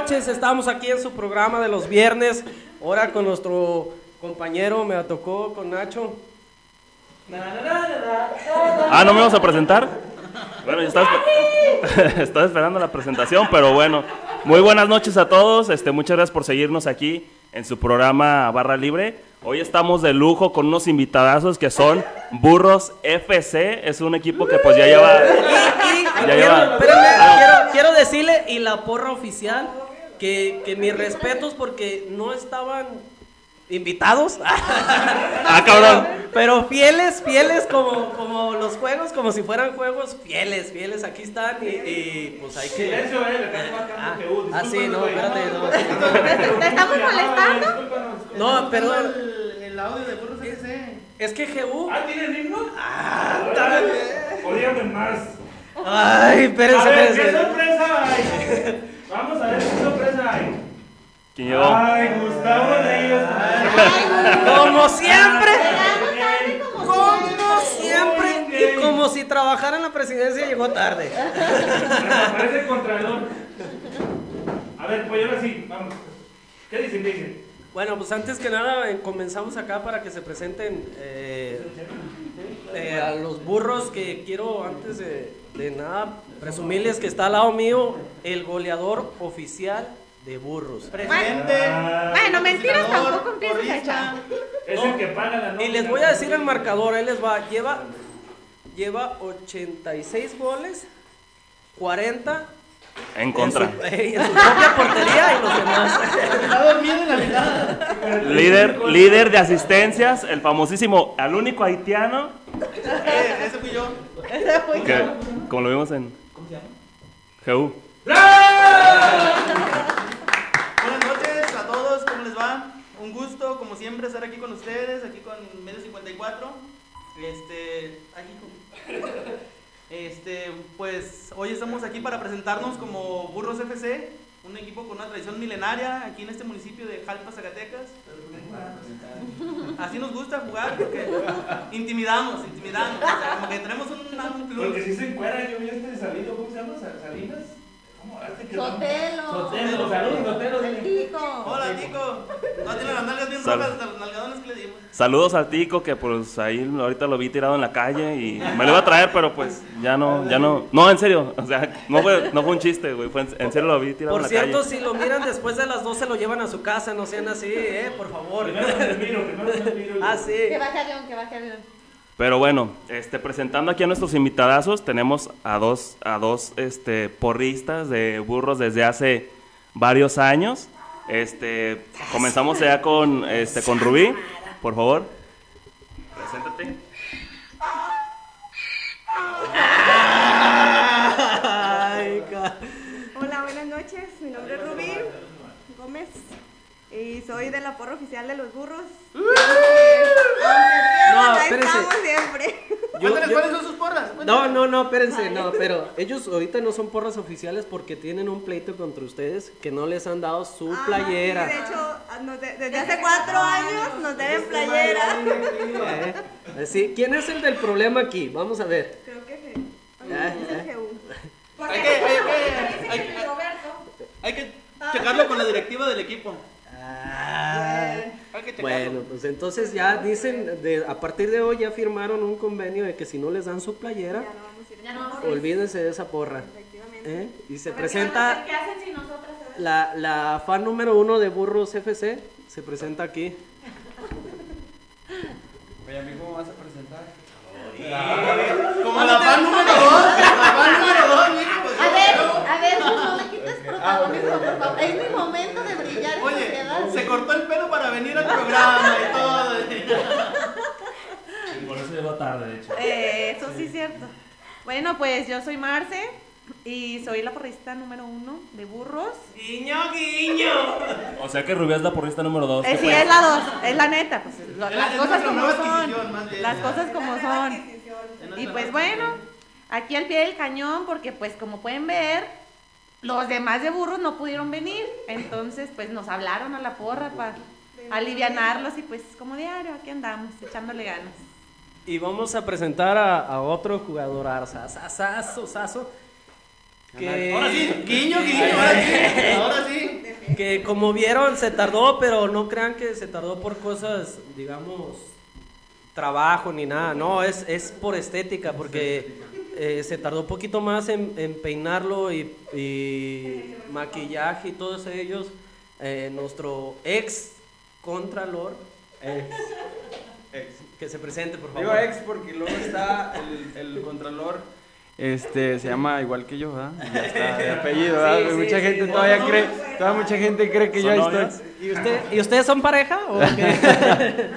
noches. Estamos aquí en su programa de los viernes. Ahora con nuestro compañero, me tocó con Nacho. Ah, ¿no me vas a presentar? Bueno, yo estaba, esper- estaba esperando la presentación, pero bueno. Muy buenas noches a todos. Este, muchas gracias por seguirnos aquí en su programa Barra Libre. Hoy estamos de lujo con unos invitadazos que son Burros FC. Es un equipo que pues ya lleva... Y, y Ya quiero, lleva- espérame, Ah. quiero, quiero decirle, y la porra oficial, que, que mis respetos porque no estaban invitados. Ah, cabrón. Pero, pero fieles, fieles como, como los juegos, como si fueran juegos fieles, fieles. Aquí están y, y, pues hay que... Silencio, eh, le estás Ah, que, uh, ah, sí, no, espérate, no. ¿Te estamos molestando? No, perdón. El, el audio de Burros. Es que GU... Ah, ¿tienen himno? Ah, Podríamos más. Ay, espérense, ver, ¿qué espérense. sorpresa? Vamos a ver qué sorpresa hay. ¿Quién llegó? Ay, Gustavo Ríos. Como siempre. Llegamos tarde como Como siempre. Y como si trabajara en la presidencia llegó tarde. Parece contralor. A ver, pues ahora sí, vamos. ¿Qué dicen? ¿Qué dicen? Bueno, pues antes que nada eh, comenzamos acá para que se presenten eh, eh, a los burros que quiero antes de, de nada presumirles que está al lado mío el goleador oficial de burros. Presidente. Bueno, mentiras tampoco echar. Es el que paga la nómina. Y les voy a decir el marcador, ahí les va, lleva, lleva 86 goles, 40 En contra. En su, eh, en su propia portería y los demás. Está dormido en la mitad. Líder, líder de asistencias, el famosísimo, al único haitiano, Eh, ese fui yo. Que como lo vimos en GU. Buenas noches a todos, ¿cómo les va? Un gusto, como siempre, estar aquí con ustedes, aquí con Medio 54. Este, aquí con- Este, pues hoy estamos aquí para presentarnos como Burros FC, un equipo con una tradición milenaria aquí en este municipio de Jalpa, Zacatecas. Así nos gusta jugar porque intimidamos, intimidamos, o sea, como que tenemos un, un plus. Porque si se encuera, yo vi este salido, ¿cómo se llama? Sa- Salinas. Sotelo. Sotelo, saludos, Sotelo. El. Tico. Hola, Tico. No tiene las nalgas bien Sal- rojas, los nalgadones que le dimos. Saludos al Tico, que pues ahí ahorita lo vi tirado en la calle y me lo iba a traer, pero pues ya no, ya no. No, en serio, o sea, no fue, no fue un chiste, güey, fue en, en serio lo vi tirado Por en la cierto, calle. si lo miran después de las 12 lo llevan a su casa, no sean así, eh, por favor. Primero me respiro, primero me respiro. Ah, sí. Que baje avión, que baje avión. Pero bueno, este, presentando aquí a nuestros invitadazos, tenemos a dos, a dos este, porristas de burros desde hace varios años. Este, comenzamos ya con, este, con Rubí, por favor. Preséntate. Ay, ca- Hola, buenas noches. Mi nombre es Rubí Gómez y soy de la porra oficial de los burros. No, No, espérense. estamos siempre. Yo- yo- cuáles son sus porras. No, no, no, espérense, no, pero ellos ahorita no son porras oficiales porque tienen un pleito contra ustedes que no les han dado su Ah, playera. sí, de hecho, ah, nos de- desde hace cuatro años nos deben playera. Eh, así, ¿Quién es el del problema aquí? Vamos a ver. Creo que. Ah, Es el ah. GU. Hay que, hay que, hay que, hay que checarlo con la directiva del equipo. Ah, bueno, pues entonces ya dicen, de, a partir de hoy ya firmaron un convenio de que si no les dan su playera, Ya no vamos a ir. Ya no vamos a ir. olvídense de esa porra. Efectivamente. ¿eh? Y se ¿Qué van a presenta hacer? ¿Qué hacen sin nosotras? eh? la, la fan número uno de Burros FC, se presenta aquí. Oye, a mí cómo vas a presentar? Como la fan número dos. La fan número dos, mijo, A ver, no me quites protagonismo, por favor. Es mi momento de brillar en Oye, sociedad. se cortó el pelo para venir al programa y todo. Por eso llegó tarde, de hecho. Eh, eso sí es cierto. Bueno, pues yo soy Marce y soy la porrista número uno de burros. Guiño, guiño. O sea que Rubí es la porrista número dos. Eh, sí, es la dos, es la neta, pues lo- Es- las cosas como son. bien. Las cosas como son. Y pues bueno, aquí al pie del cañón, porque pues como pueden ver, los demás de burros no pudieron venir. Entonces, pues nos hablaron a la porra para alivianarlos y pues como diario, aquí andamos, echándole ganas. Y vamos a presentar a, a otro jugador, saso, saso, Que, Ahora sí, guiño, guiño, ahora sí, ahora sí. que como vieron se tardó, pero no crean que se tardó por cosas, digamos, trabajo ni nada. No, es, es por estética, porque eh, se tardó un poquito más en, en peinarlo y, y maquillaje y todos ellos. Eh, nuestro ex contralor, Ex. Ex. que se presente, por favor. Digo ex porque luego está el, el contralor. Este, se llama igual que yo, ¿verdad? Ya está de apellido, ¿verdad? Sí, sí, mucha sí. gente todavía cree, todavía mucha gente cree que yo estoy. ¿Y, usted, ¿Y ustedes son pareja? ¿O qué?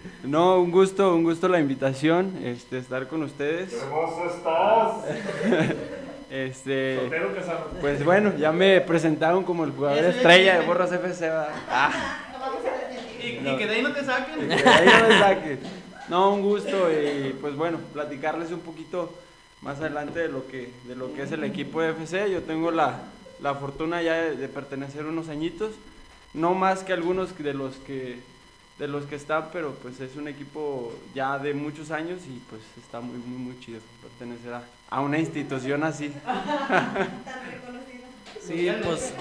No, un gusto, un gusto la invitación, este, estar con ustedes. hermoso estás. Este, Soltero casado. pues bueno, ya me presentaron como el jugador estrella de. Borras FC, ¿verdad? Ah. Y, y que de ahí no te saquen. De ahí no me saques. No, un gusto y pues bueno, platicarles un poquito más adelante de lo que, de lo que es el equipo de FC. Yo tengo la, la fortuna ya de, de pertenecer unos añitos, no más que algunos de los que de los que están, pero pues es un equipo ya de muchos años y pues está muy muy muy chido pertenecer a, a una institución así. Sí, pues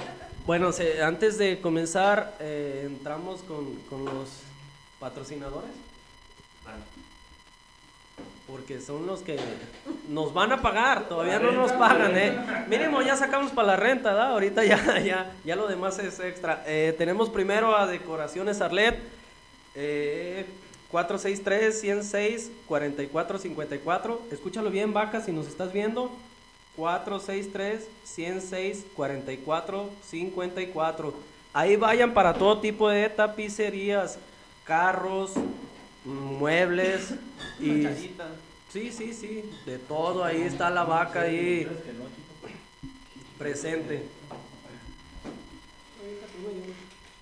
bueno, se- antes de comenzar, eh, entramos con, con los patrocinadores. Porque son los que nos van a pagar, todavía no nos pagan, ¿eh? Mínimo ya sacamos para la renta, ¿verdad? Ahorita ya, ya, ya lo demás es extra. Eh, tenemos primero a Decoraciones Arlet, eh, 463-106-4454. Escúchalo bien, Vaca, si nos estás viendo. 463-106-4454. Ahí vayan para todo tipo de tapicerías, carros, muebles y... Sí, sí, sí, de todo, ahí está la vaca ahí presente.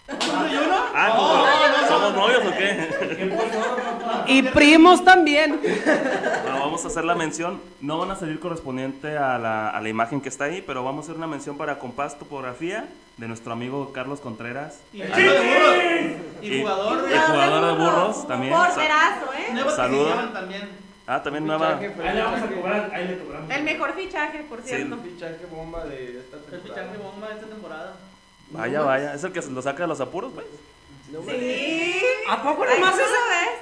Ah, ¿no? ¿somos novios o qué? Y primos también. Bueno, vamos a hacer la mención. No van a salir correspondiente a la, a la imagen que está ahí, pero vamos a hacer una mención para compás topografía de nuestro amigo Carlos Contreras. Y jugador de burros. Y jugador y de jugador de burros también. Porterazo, ¿eh? nueva Saludo. adquisición también. Ah, también nueva. Ahí le vamos a cobrar, ahí le cobramos. El mejor fichaje, por Sí. cierto. fichaje bomba de esta El fichaje bomba de esta temporada. Vaya, vaya. Es el que lo saca de los apuros, pues. Sí. ¿A poco Ay, nomás ¿cómo ese,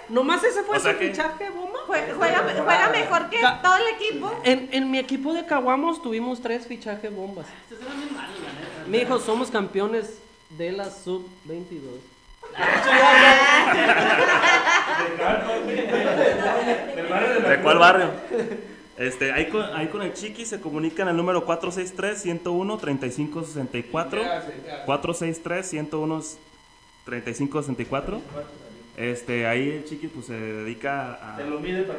nomás ese fue O sea su que- fichaje, bomba? Jue- Juega, juega mejor que Ca- todo el equipo. En, en mi equipo de Caguamos tuvimos tres fichajes bombas. Neta. Mi hijo, somos campeones de la sub-22. Del barrio de la ¿De cuál barrio? Este, ahí con, ahí con el Chiqui se comunican al número 463-101-3564. 463-101-3564. Este, ahí el Chiqui pues se dedica a,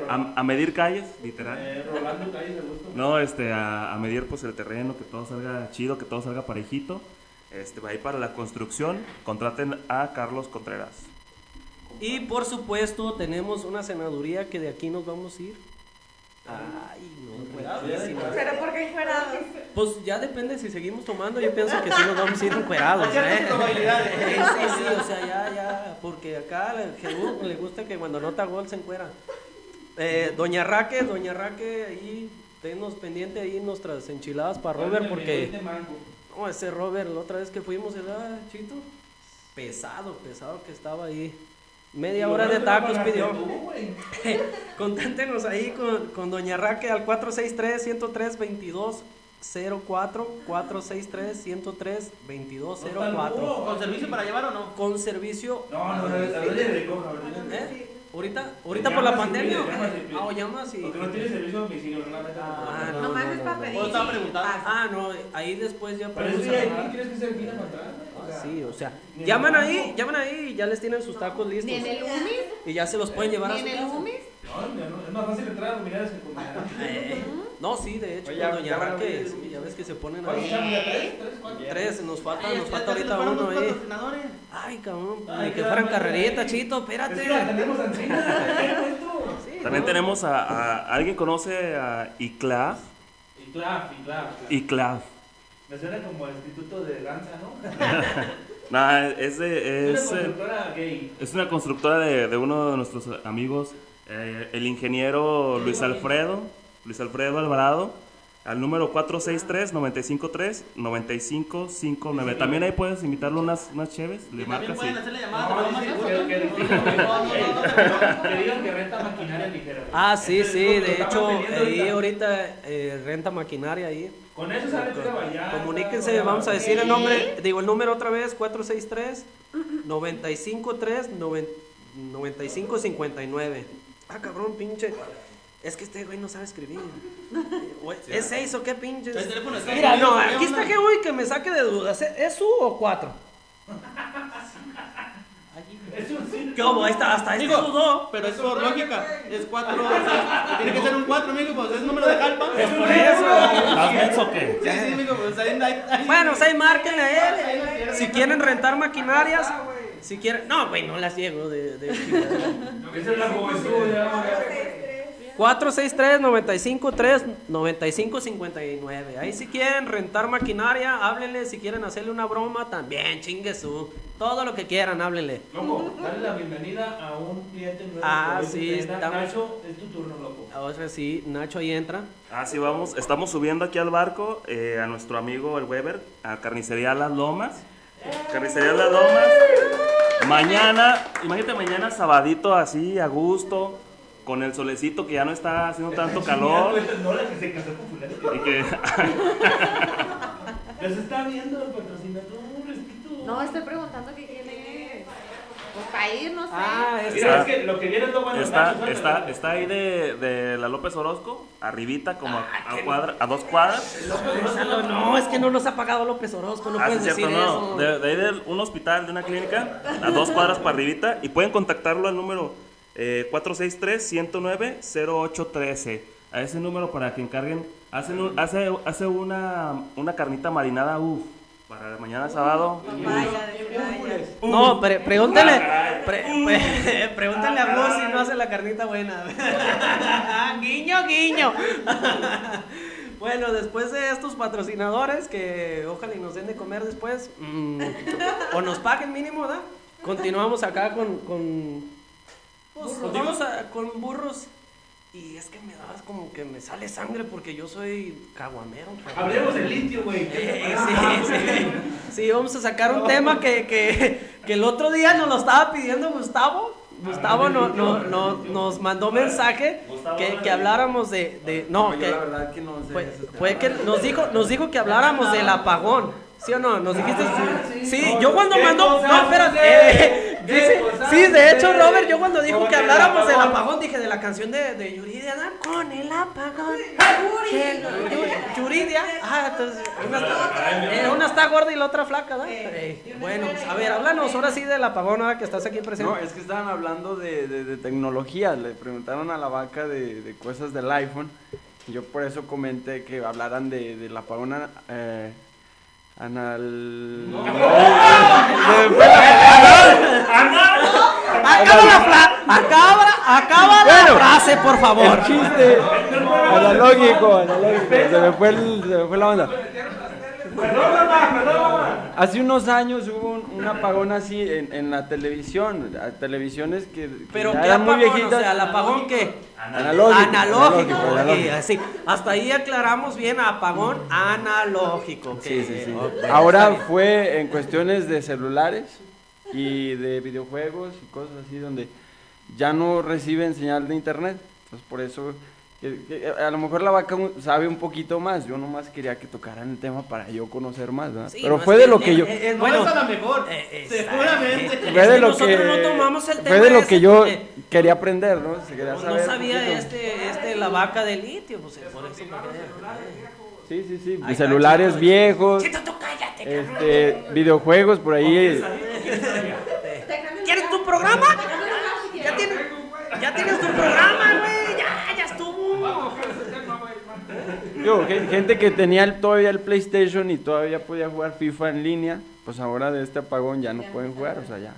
a, a medir calles, literal. Eh, Rolando Calles de gusto. No, este, a, a medir pues el terreno, que todo salga chido, que todo salga parejito. Este, ahí para la construcción, contraten a Carlos Contreras. Y por supuesto, tenemos una senaduría que de aquí nos vamos a ir. Ay, no, buenísima. Pero ¿por qué encuerados? Pues ya depende si seguimos tomando, yo pienso que sí nos vamos a ir encuerados, ¿eh? probabilidades. Sí, sí, sí, o sea, ya, ya, porque acá al Jesús le gusta que cuando anota gol se encuera. Eh, Doña Raque, Doña Raque, ahí, tenos pendiente ahí nuestras enchiladas para Robert, porque, no, ese Robert, la otra vez que fuimos, ¿verdad, Chito? Pesado, pesado que estaba ahí. Media hora de tacos pidió. Contáctenos ahí con, con Doña Raque al 463-103-2204. 463-103-2204. ¿Con servicio para llevar o no? Con servicio. No, no, no, a a. ¿Eh? Ahorita, ahorita por la pandemia. Ah, o llamas y. Porque no tiene servicio a domicilio, no metan Ah, no, no, es no, no. Yo estaba preguntando. Ah, no, ahí después ya Pero. ¿quieres que se defina para atrás? O sea, Sí, o sea, Ni llaman ahí, llaman ahí y ya les tienen sus tacos listos. Ni en el UMIS, Y ya se los pueden llevar a ni su en el. UMIS. No, es más fácil entrar a dominar que. Eh, No, sí, de hecho, Oye, con ya- ya van a Raque, abrir. sí, ya ves que se ponen ¿Cuántos ahí. ya? ¿Tres? ¿Tres? ¿Cuántos? Tres, nos falta, Ay, nos falta ahorita uno patrocinadores. Ay, cabrón, Ay, ni que fueran carreritas, Chito, Es que la espérate. tenemos encima. Sí, También ¿no? tenemos a, a- ¿alguien conoce a ICLAF? Y clap. ICLAF. Me suena como el instituto de danza, ¿no? Nah, es de, Es es, una eh, constructora gay. es una constructora de, de uno de nuestros amigos, eh, el ingeniero Luis Alfredo, Luis Alfredo Alvarado. Al número 463-953-9559. También ahí puedes invitarle unas, unas cheves, le Y también marcas y... pueden hacerle llamadas que, digan que- No, no, no, no, que digan que renta maquinaria ligera. Ah, sí, sí, de hecho, ahí ahorita. eh, renta maquinaria ahí. Con eso sale tira vallarta, Comuníquense, vamos a decir el nombre, digo el número otra vez, 463 953 9559. Ah, cabrón, pinche. Es que este güey no sabe escribir. Güey, ¿Es 6 o qué pinche? El teléfono está Mira, no, aquí ¿qué está que güey que me saque de dudas. ¿Es- ¿Es su o 4? Es un sí. ¿Qué hubo? Ahí está, hasta este Digo, dudó. pero es por lógica. Es 4. Tiene que ser un 4, amigo, pues es número de calpa. Es por eso. ¿Estás menso o qué? Sí, sí, amigo, pues ahí, ahí, ahí- Bueno, pues ahí márquenle a él. Si quieren rentar maquinarias, si quieren. No, güey, no las llego de. de Esa es la juventud. Ya. 463-953-9559. Ahí si quieren rentar maquinaria, háblenle. Si quieren hacerle una broma, también, chingue su. Todo lo que quieran, háblenle. Loco, dale la bienvenida a un cliente nuevo. Ah, sí, estamos- Nacho, es tu turno, loco. Ahora sí, Nacho ahí entra. Ah, sí, vamos. Estamos subiendo aquí al barco eh, a nuestro amigo el Weber, a Carnicería Las Lomas. Carnicería Las Lomas. Mañana, imagínate mañana sabadito así, a gusto, con el solecito que ya no está haciendo tanto calor. No, la que se casó con fulano. Y que Les está viendo el patrocinador. No, estoy preguntando que quién es. Pues para ir, no sé. Ah, es Mira, es que lo que viene es lo bueno. está, está, está ahí de, de la López Orozco, arribita, como a, a cuadra- a dos cuadras. No, es que no nos ha pagado López Orozco, no Ah, sí, puedes cierto, decir no. eso. De, de ahí de un hospital, de una clínica, a dos cuadras para arribita. Y pueden contactarlo al número eh, 463-109-0813. A ese número para que encarguen. Hacen un- hace hace una, una carnita marinada, uff, para mañana sábado. No, pre- pregúntale, pre- pre- pregúntale a Blue si no hace la carnita buena. guiño, guiño. bueno, después de estos patrocinadores que ojalá y nos den de comer después, mm, o nos paguen mínimo, ¿verdad? Continuamos acá con, con, vamos a- con burros. Y es que me das como que me sale sangre porque yo soy caguamero. Hablemos del litio, güey. Eh, sí, sí. Sí, vamos a sacar un tema que, que, que el otro día nos lo estaba pidiendo Gustavo. Gustavo no, no, no- nos mandó mensaje que, que habláramos de, de no, que la verdad que no sé. fue, ese tema. fue que nos dijo, nos dijo que habláramos del apagón. ¿Sí o no? Nos dijiste. Sí, yo cuando ¿Qué mandó. cosas No, espérate. eh, qué dice- cosas sí, de hecho, de- Robert, yo cuando dijo que habláramos del apagón. dije de la canción de, de Yuridia, ¿no? Con el apagón. Que- Yu- Yuridia. Ah, entonces. Una, eh, una está gorda y la otra flaca, ¿verdad? Eh, bueno, pues, a ver, háblanos ahora sí del apagón, ahora que estás aquí presente. No, es que estaban hablando de, de- de tecnología. Le preguntaron a la vaca de, de cosas del iPhone. Yo por eso comenté que hablaran de, del apagón ana- eh, anal. Fue Acaba la, fra- acaba, acaba la frase, por favor. el chiste. Analógico, analógico. Se me fue, el- se me fue la onda. Perdón, mamá, perdón, mamá. Hace unos años hubo un, un apagón así en, en la televisión. a televisiones que, que Pero ya qué eran muy apagón, viejitas. o sea, el apagón qué? Analógico. Analógico, ok, analógico. así. Hasta ahí aclaramos bien apagón analógico. ok, Sí, sí, sí. ok, Ahora fue en cuestiones de celulares y de videojuegos y cosas así donde ya no reciben señal de internet. Entonces por eso a lo mejor la vaca sabe un poquito más. Yo nomás quería que tocaran el tema para yo conocer más, ¿verdad? Sí, Pero no, fue de lo que yo eh, eh, No bueno, es a la mejor. eh, seguramente. exacto. fue de lo que no tomamos el tema fue de lo que yo quería aprender, ¿no? Se quería No, saber no sabía este, este, la vaca de litio, pues por eso. Sí, sí, sí. Ay, celulares viejos, Chito, tú cállate, cabrón. este, videojuegos por ahí. ¿Quieres tu programa? Ya tienes, ya tienes tu programa, güey. Ya, ya estuvo. Gen- gente que tenía el- todavía el PlayStation y todavía podía jugar FIFA en línea, pues ahora de este apagón ya no pueden jugar, o sea, ya.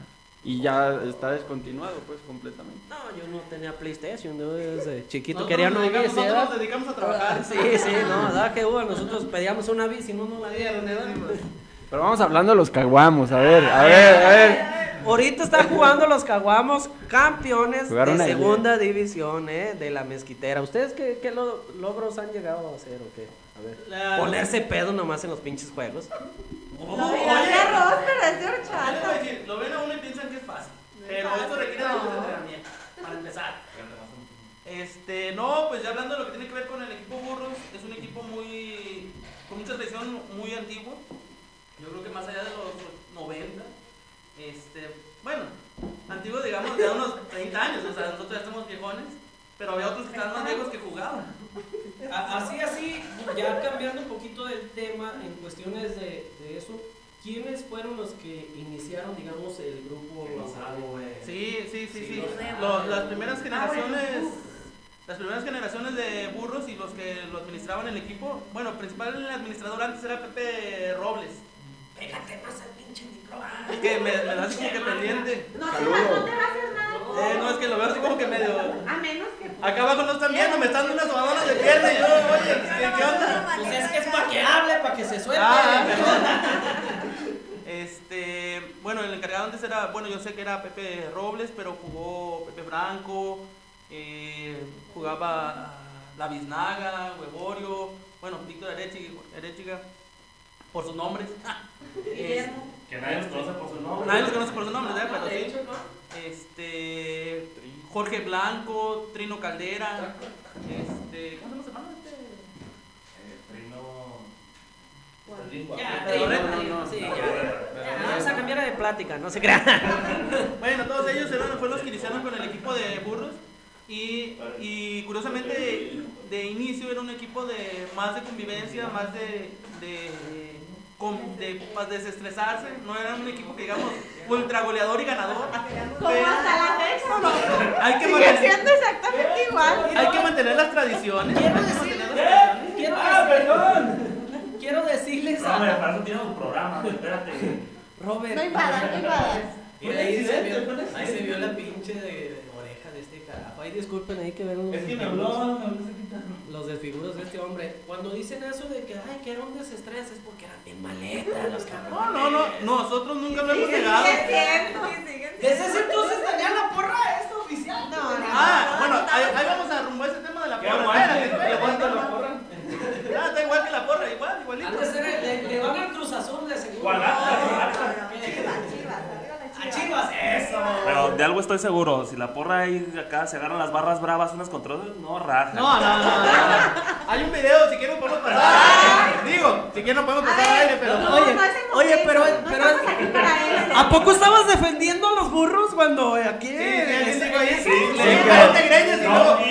Y ya está descontinuado, pues, completamente. No, yo no tenía PlayStation, yo desde chiquito Nosotros quería nos no dedicamos- bici, Nosotros nos dedicamos a trabajar. Sí, sí, no, ¿verdad? Que hubo, nosotros pedíamos una bici, no nos la dieron, ¿verdad? Pero vamos hablando de los caguamos, a ver, a ver, a ver. Ahorita están jugando los caguamos campeones Jugaron de ayer. segunda división, ¿eh? De la mezquitera. ¿Ustedes qué, qué lo- logros han llegado a hacer o qué? La- Ponerse pedo nomás en los pinches juegos. No, oye, mira, qué arroz, pero es de yo les voy a horchata. decir, lo ven a uno y piensan que es fácil. Pero esto requiere de mucho entrenamiento. Para empezar. Este, no, pues ya hablando de lo que tiene que ver con el equipo Burros, es un equipo muy. con mucha tradición, muy antiguo. Yo creo que más allá de los 90. Este, bueno, antiguo, digamos, de unos 30 años. O sea, nosotros ya estamos viejones. Pero había otros que estaban más viejos que jugaban. Así, así, ya cambiando un poquito del tema en cuestiones de, de eso, ¿quiénes fueron los que iniciaron, digamos, el grupo? eh, Sí, sí, sí, sí. los- las primeras generaciones, las primeras generaciones de burros y los que lo administraban el equipo, bueno, principal el administrador antes era Pepe Robles. Pégate más al pinche micrófono. Es que me, me da así como que pendiente. No te, no te va a hacer nada. Eh, no, es que lo veo así como que medio... A menos que. Acá abajo no están viendo, me están dando unas sobadonas de pierna y yo, oye, ¿qué, qué onda? Pues es que es para que hable, para que se suelte. Ah, perdón. Este, bueno, el encargado antes era, bueno, yo sé que era Pepe Robles, pero jugó Pepe Franco, eh, jugaba La Biznaga, Huevorio, bueno, Víctor Erechiga, Erechiga, por sus nombres. Guillermo. Que nadie los conoce por su nombre. Nadie los conoce por sus nombres, ¿eh? Pero De sí. hecho, ¿no? Este, Jorge Blanco, Trino Caldera, este, ¿cómo se llama este? Ya, Pero sí, Loreto, no, no, sí, no. ya. Ya, Vamos a cambiar de plática, no se crean. Bueno, todos ellos eran, fueron los que iniciaron con el equipo de burros y, y curiosamente de inicio era un equipo de más de convivencia, más de, de, con- de, para desestresarse, no era un equipo que digamos ultra goleador y ganador. Como hasta la fecha, ¿no? hay que, Sigue mantener, siendo exactamente igual. hay que mantener las tradiciones. Quiero hay decirles, quiero, ¡Ah, decir- perdón! quiero decirles No, a para eso tiene un programa, espérate. Robert. No invadas, no invadas. Mira, ahí se vio, ahí se vio la pinche de, Ay, disculpen ahí que ven unos Es que me habló, me habló ese quitado. los desfiguros de este hombre. Cuando dicen eso de que, ay, que era un desestrés, es porque eran bien maletas los cabrones. No, no, no, nosotros nunca lo hemos siendo. Desde ese entonces tenía la porra esta oficial. No, no. Ah, bueno, ahí, ahí vamos a rumbo a ese tema de la ¿Qué porra. Espérate, ¿Qué aguanta espérate. la porra? Ah, está igual que la porra, igual, igualito. Antes era, le, le van al Cruz Azul de seguro. ¿Cuál? Chivas, Chivas, arriba A las Chivas, eso. Pero de algo estoy seguro, si la porra ahí acá se agarran las barras bravas unas contra otras, no raja. No, no, no, no, no. Hay un video, si quieren podemos pasar. Digo, si quieren no podemos pasar al aire, pero. No, Oye, oye, pero- no pero-. ¿A poco estabas defendiendo a los burros cuando aquí? Sí, sí,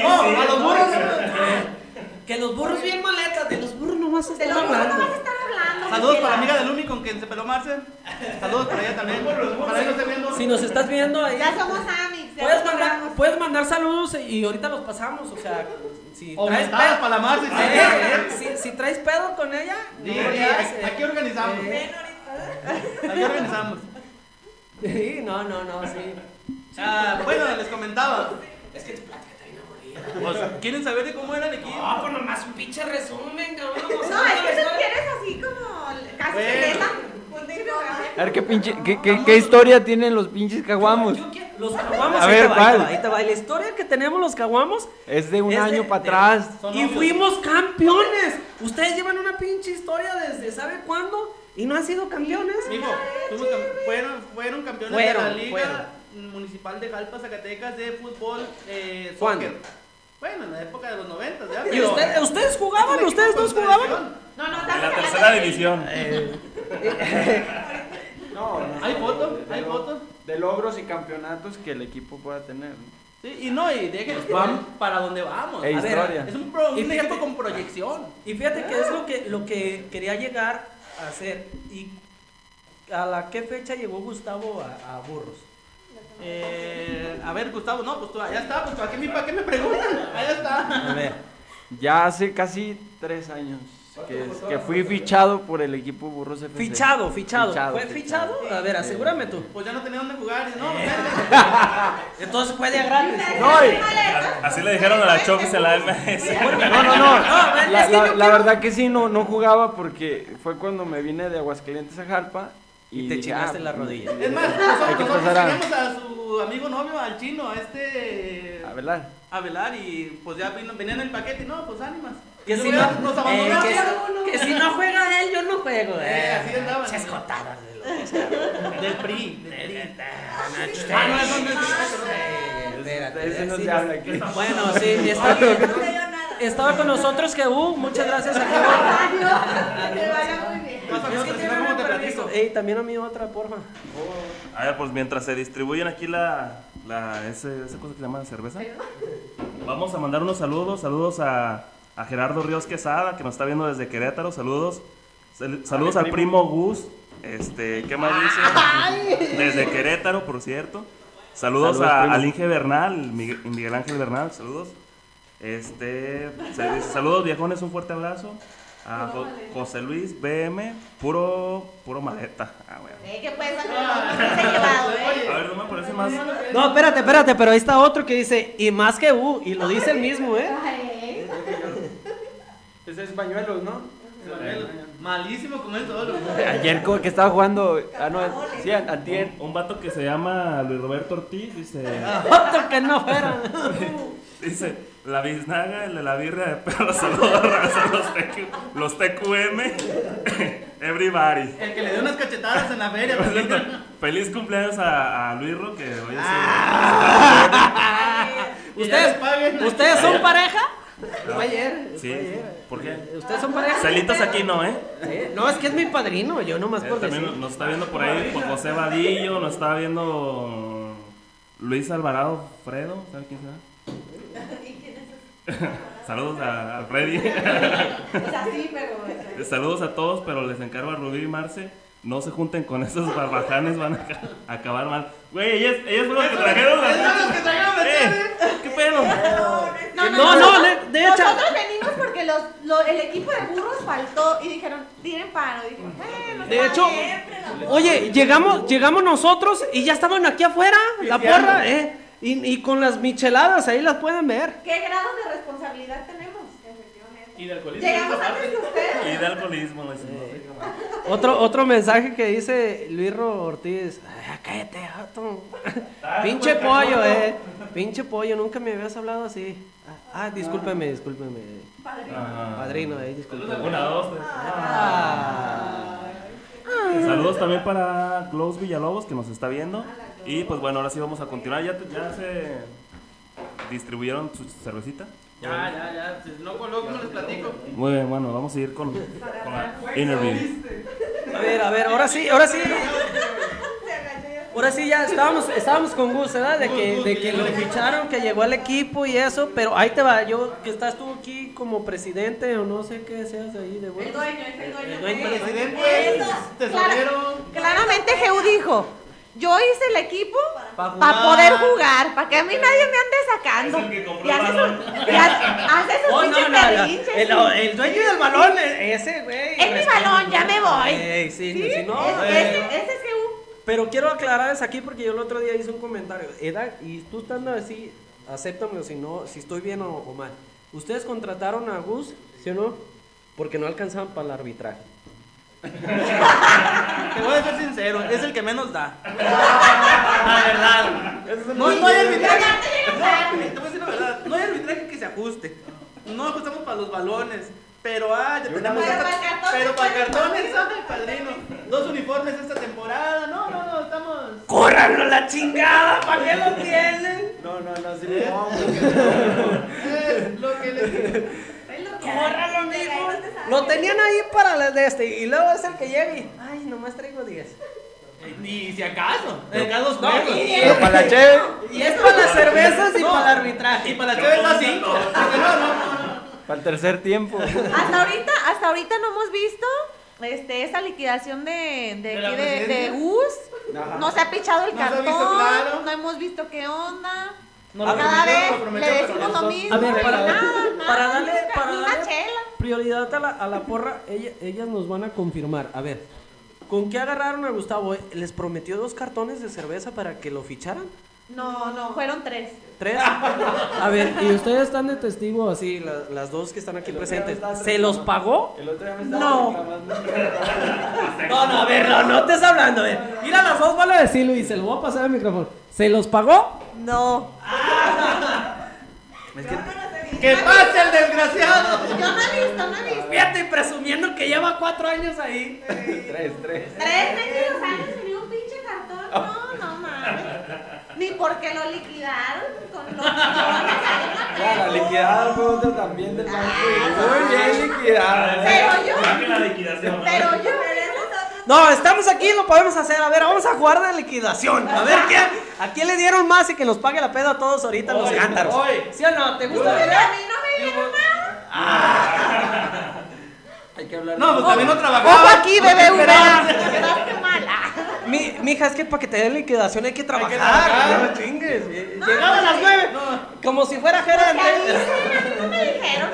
No, a los burros. Que los burros bien maletas, de los burros nomás están hablando. Saludos para la amiga de Lumi con quien se peló Marce. Saludos para ella también. Para esté viendo. Si nos estás viendo ahí, Ya somos amics. ya puedes mandar, puedes mandar saludos y ahorita los pasamos. O sea, si O traes pedo, para la Marce. sí. Eh, si, si traes pedo con ella, Sí, no eh, aquí organizamos. eh, Aquí organizamos. Sí, no, no, no, sí. Ah, bueno, les comentaba. Es que tu plática está bien aburrida. Pues, ¿Quieren saber de cómo era el equipo? No, pues nomás un pinche resumen, cabrón. No, es que tú quieres así como casi Bueno. se lee la- un programa. A ver, ¿qué, pinche, qué, qué, qué historia tienen los pinches caguamos? Yo Los caguamos, A ahí ver, te va, ahí te ¿cuál? va, ahí te va. Y La historia que tenemos los caguamos Es de un Es año para atrás. Y fuimos campeones. Ustedes llevan una pinche historia desde ¿sabe cuándo? Y no han sido campeones. Cam- fueron, fueron campeones Fueron, de la Liga fueron. Municipal de Jalpa, Zacatecas de fútbol eh, ¿Cuándo? Bueno, en la época de los 90, ¿ya? ¿Y Pero- usted- ustedes jugaban? ¿Ustedes dos jugaban? tradición. No, no, En la tercera división. No, Hay fotos, hay de- fotos. De logros y campeonatos que el equipo pueda tener. Sí, y no, y dejen, van para donde vamos. E A ver, es un, pro- un Y fíjate- equipo con proyección. Y fíjate que es lo que, lo que quería llegar a hacer. ¿Y a la qué fecha llegó Gustavo a, a Burros? Eh, a ver, Gustavo, no, pues tú, allá está, pues ¿para qué, me- para qué me preguntan? Allá está. A ver. Ya hace casi tres años que, que fui fichado por el equipo Burros FC. Fichado, fichado. Fichado, ¿Fue fichado? A ver, asegúrame tú. Pues ya no tenía dónde jugar. y No, Eh. Entonces fue de gratis. No, y- Así le dijeron a la Chofis en la MS. no, no, no. La, verdad que sí, no, no jugaba porque fue cuando me vine de Aguascalientes a Jalpa. Y, Y te dije, chingaste ah, la rodilla. Es más, nosotros, Hay que nosotros pasar a- su amigo novio, al chino, a este. A Abelar. a velar y pues ya vino, venía en el paquete y no, pues ánimas. Que si no, nos eh, abandonamos. que, que si no juega él, yo no juego. Eh, así andaban. De que sea. Del PRI. Ah, no, no es- Espérate, Ese no sí, se habla aquí. Bueno, sí, No nada. estaba con nosotros que uh, muchas gracias a no. Ey, también a mí otra, porfa. A ver, pues mientras se distribuyen aquí la, la ese, esa cosa que se llama cerveza, vamos a mandar unos saludos. Saludos a, a Gerardo Ríos Quesada, que nos está viendo desde Querétaro. Saludos. Sal- saludos al primo Gus. Este, ¿qué más dice? Desde Querétaro, por cierto. Saludos, Saludos, a, al Inge Bernal, Miguel, Miguel Ángel Bernal, saludos. Este, saludos viejones, un fuerte abrazo. A Jo- José Luis BM, puro, puro maleta. Ah, bueno. Eh, que pues, no se ha llevado, ¿eh? A ver, no me parece más. No, espérate, espérate, pero ahí está otro que dice, y más que U, y lo dice el mismo, ¿eh? Ese es Bañuelos, ¿no? Malísimo como él solo. Ayer como que estaba jugando. Ah, no, sí, an- antier. Un vato que se llama Luis Roberto Ortiz dice, Otro que no fuera. dice, la biznaga, el de la birria de perro, saludos a raza, los, TQ los TQM, everybody. El que le dio unas cachetadas en la feria. pues, Feliz cumpleaños a, a Luis Ro, que hoy es les ¿Ustedes, paguen. ¿Ustedes son pareja? Fue ayer. Sí, ¿por qué? ¿Ustedes son pareja? Celitos aquí no, ¿eh? No, es que es mi padrino, yo nomás Eh, por También decir. nos está viendo por ahí por José Vadillo, nos está viendo Luis Alvarado Fredo, ¿sabe quién será? Saludos a, a Freddy. O sea, sí, pero. Saludos a todos, pero les encargo a Rubí y Marce. No se junten con esos barbajanes, van a ca- acabar mal. Güey, ellas, ellas fueron las que trajeron Esos la. los que trajeron la ¡Eh! ¿Qué pedo? No, No, no, de, de hecho. Nosotros venimos porque los, lo- el equipo de burros faltó y dijeron, tiren paro. Y dijimos, bueno, De está hecho, oye, llegamos, llegamos nosotros y ya estaban aquí afuera, la porra, ¿eh? Y, y con las micheladas, ahí las pueden ver. ¿Qué grado de responsabilidad tenemos? Y de alcoholismo. Llegamos antes que ustedes. Y de alcoholismo, no sé. Otro, otro mensaje que dice Luis Ro Ortiz. "Ah, cállate, jato. Pinche pollo, eh. Pinche pollo, nunca me habías hablado así. Ah, ah, discúlpeme, discúlpeme. Ah. Padrino, ahí, discúlpeme. Una, dos, tres. Ah. Saludos también para Klaus Villalobos que nos está viendo. Y pues bueno, ahora sí vamos a continuar. Ya, ya se distribuyeron su cervecita. Ya, ya, ya. Si no, con luego no les platico. Muy bien, bueno, vamos a ir con, con la interview. A ver, a ver, ahora sí, ahora sí. Ahora sí ya estábamos, estábamos con Gus, ¿verdad? De que, de que lo ficharon, que llegó al equipo y eso, pero ahí te va, yo que estás tú aquí como presidente o no sé qué seas ahí de El bueno. dueño, es el dueño. El dueño, Presidente, tesorero. Claramente Geu dijo, yo hice el equipo Pa' para jugar. poder jugar, para que a mí nadie me ande sacando. Es el que Y el hace y Oh, no, pinches no, no, berrinches, el, dueño del balón, ese, güey. Es mi balón, ya me voy. Ey, sí, ¿Sí? si no, Es- eh, ese, ese es Geu. Pero quiero aclararles aquí porque yo el otro día hice un comentario. Eda, y tú estando así, acéptame si no, si estoy bien o, o mal. ¿Ustedes contrataron a Gus, sí o no? Porque no alcanzaban para el arbitraje. Te voy a ser sincero, es el que menos da. La verdad. No, no hay arbitraje. No, te voy a decir la verdad. No hay arbitraje que se ajuste. No ajustamos para los balones. Pero ah, ya tenemos. Pero esta- para cartones, pero para para cartones, son el padrino. Dos uniformes esta temporada. No, no, no, estamos. ¡Córranlo la chingada! ¿Para qué lo tienen? No, no, no, sí. Es lo que les Es lo sabes. Lo tenían ahí para las de este. Y luego es el que llega y. ¡Ay, nomás traigo 10! Ni si acaso. En dos No, y- Pero para la cheve. Y es para las cervezas y No. para el arbitraje. Y para la da cinco. Porque no, no, no. Para el tercer tiempo. Hasta ahorita, hasta ahorita no hemos visto este, esa liquidación de, de, ¿De la aquí de, de presidencia? Gus. Ajá. No se ha pichado el cartón. visto claro. No hemos visto qué onda. No lo Cada prometió, vez lo prometió, le decimos lo mismo. A ver, para- nada, nada, para darle- para una darle-. Prioridad a la, a la porra, ella- ellas nos van a confirmar. A ver, ¿con qué agarraron a Gustavo? eh? ¿Les prometió dos cartones de cerveza para que lo ficharan? No, no, fueron tres. ¿Tres? A ver, y ustedes están de testigo así, la- las dos que están aquí presentes. ¿Se los pagó? El otro día me estaba No. reclamando. No, no, a ver, no, no estés hablando, a ver. Las dos van a decirlo y se lo voy a pasar al micrófono. ¿Se los pagó? No. ¡Que pase el desgraciado! Yo no he visto, no he visto. Fíjate, presumiendo que lleva cuatro años ahí. Tres, tres. Tres metidos años y ni un pinche cartón. No, no. Ni porque lo liquidaron con los Claro, mesa. liquidado fue otro también del banco. y Muy bien liquidado. Pero yo, la liquidación. ¿no? pero yo. No, estamos aquí, lo podemos hacer. A ver, vamos a jugar de liquidación. A ver, ¿quién, ¿a quién le dieron más y que nos pague la peda a todos ahorita los cántaros? ¿Sí o no? ¿Te gusta? Pero a mí no me dieron nada. Hay que hablar. No, pues también no Ojo trabajaba. aquí, BBVA. Quedaste mala. Mi, mija, es que para que te den liquidación hay que trabajar. trabajar. No chingues. Llegaba a las nueve. Como si fuera Porque a mí gerente. sí, no me dijeron.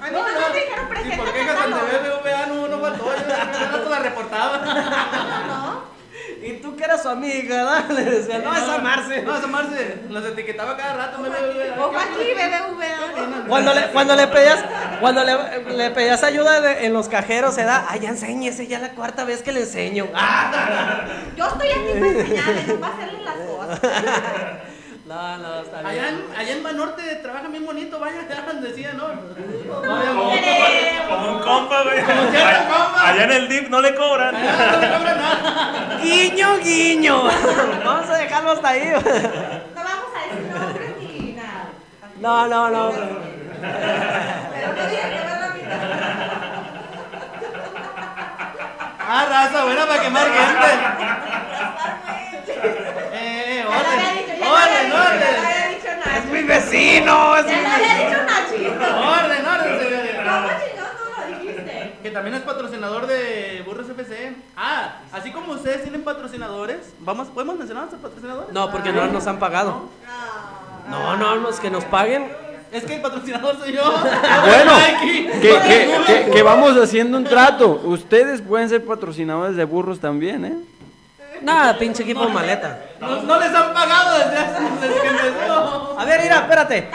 A mí no, me dijeron ¿Y presente. por qué Casan de BBVA no, no faltó? Yo hace rato la reportaba. No. Y tú que eras su amiga, ¿verdad? Le decía, no, es amarse. No, es amarse. Los etiquetaba cada rato. BBVA. Ojo aquí, BBVA. Cuando le, cuando le pedías, cuando le, le pedías ayuda de- en los cajeros, se da, ay, ya enséñese, ya la cuarta vez que le enseño. Ah, Yo estoy aquí para enseñarle, no para hacerle las cosas. no, no, está bien. Allá en, allá en Banorte trabajan bien bonito, vaya, ya decía, ¿no? Como, No, como un compa, güey. cierto compa. Allá en el DIP no le cobran. Allá no le cobran nada. Guiño, guiño. Vamos a dejarlo hasta ahí. No vamos a decir nombres ni nada. No, no, no. Pero no digan que va la mitad. Ah, raza, buena para quemar gente. Eh, dicho, orden, orden, dicho, orden. había dicho Nacho. Mi vecino, es Ya mi no había dicho Nachito. Orden, orden, señores. ¿Cómo chingados no lo dijiste? Que también es patrocinador de Burros FC. Ah, así como ustedes tienen patrocinadores, vamos, ¿podemos mencionar a nuestros patrocinadores? No, porque no nos han pagado. No, no, los que nos paguen. Es que el patrocinador soy yo. Bueno, que, que, que vamos haciendo un trato. Ustedes pueden ser patrocinadores de burros también, ¿eh? Nada, pinche equipo maleta. No, no les han pagado desde, hace- desde que empezó. A ver, mira, espérate.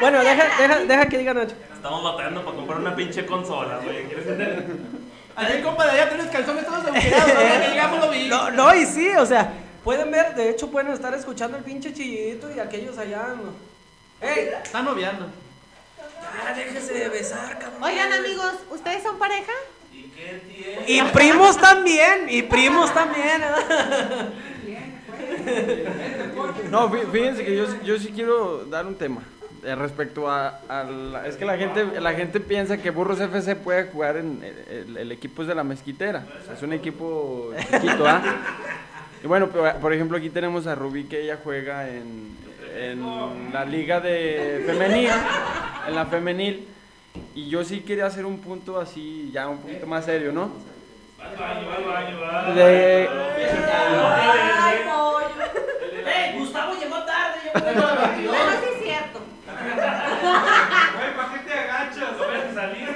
Bueno, deja, deja, deja que diga Nacho. Estamos batallando para comprar una pinche consola, güey. ¿Quieres entender? Allá el compa de allá tiene los calzones todos agujerados. ¿no? Llegamos lo vi. No, no, y sí, o sea, pueden ver, de hecho pueden estar escuchando el pinche chillito y aquellos allá. ¿no? ¡Ey! Están noviando. Ya, déjese de besar, cabrón. Oigan, amigos, ¿ustedes son pareja? ¿Y primos también, y primos también. No, fí- fíjense que yo, yo sí quiero dar un tema eh, respecto a, a la- es que la gente la gente piensa que Burros FC puede jugar en el, el- equipo es de la mezquitera, es un equipo chiquito, ¿ah? Y bueno, por ejemplo aquí tenemos a Rubí que ella juega en, en la liga de femenil, en la femenil. Y yo sí quería hacer un punto así, ya un poquito más serio, ¿no? De, Ay, pollo. ¡Ey, Gustavo llegó tarde! Bueno, sí es cierto. Güey, ¿para qué te agachas? No vayas a salir.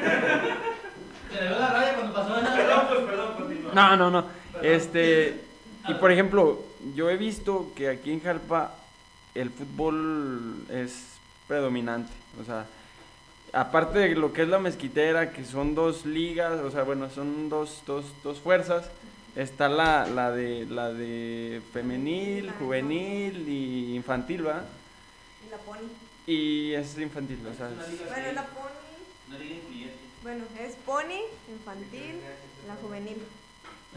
Se le ve la raya cuando pasó. Perdón, pues, perdón, continúa. No, no, no. Este, y por ejemplo, yo he visto que aquí en Jalpa el fútbol es predominante. O sea, aparte de lo que es la mezquitera, que son dos ligas, o sea, bueno, son dos, dos, dos fuerzas. Está la, la de la de femenil, juvenil y infantil, ¿va? Y la pony. Y es infantil, o sea, es- Bueno, la pony. Bueno, es pony, infantil, la juvenil.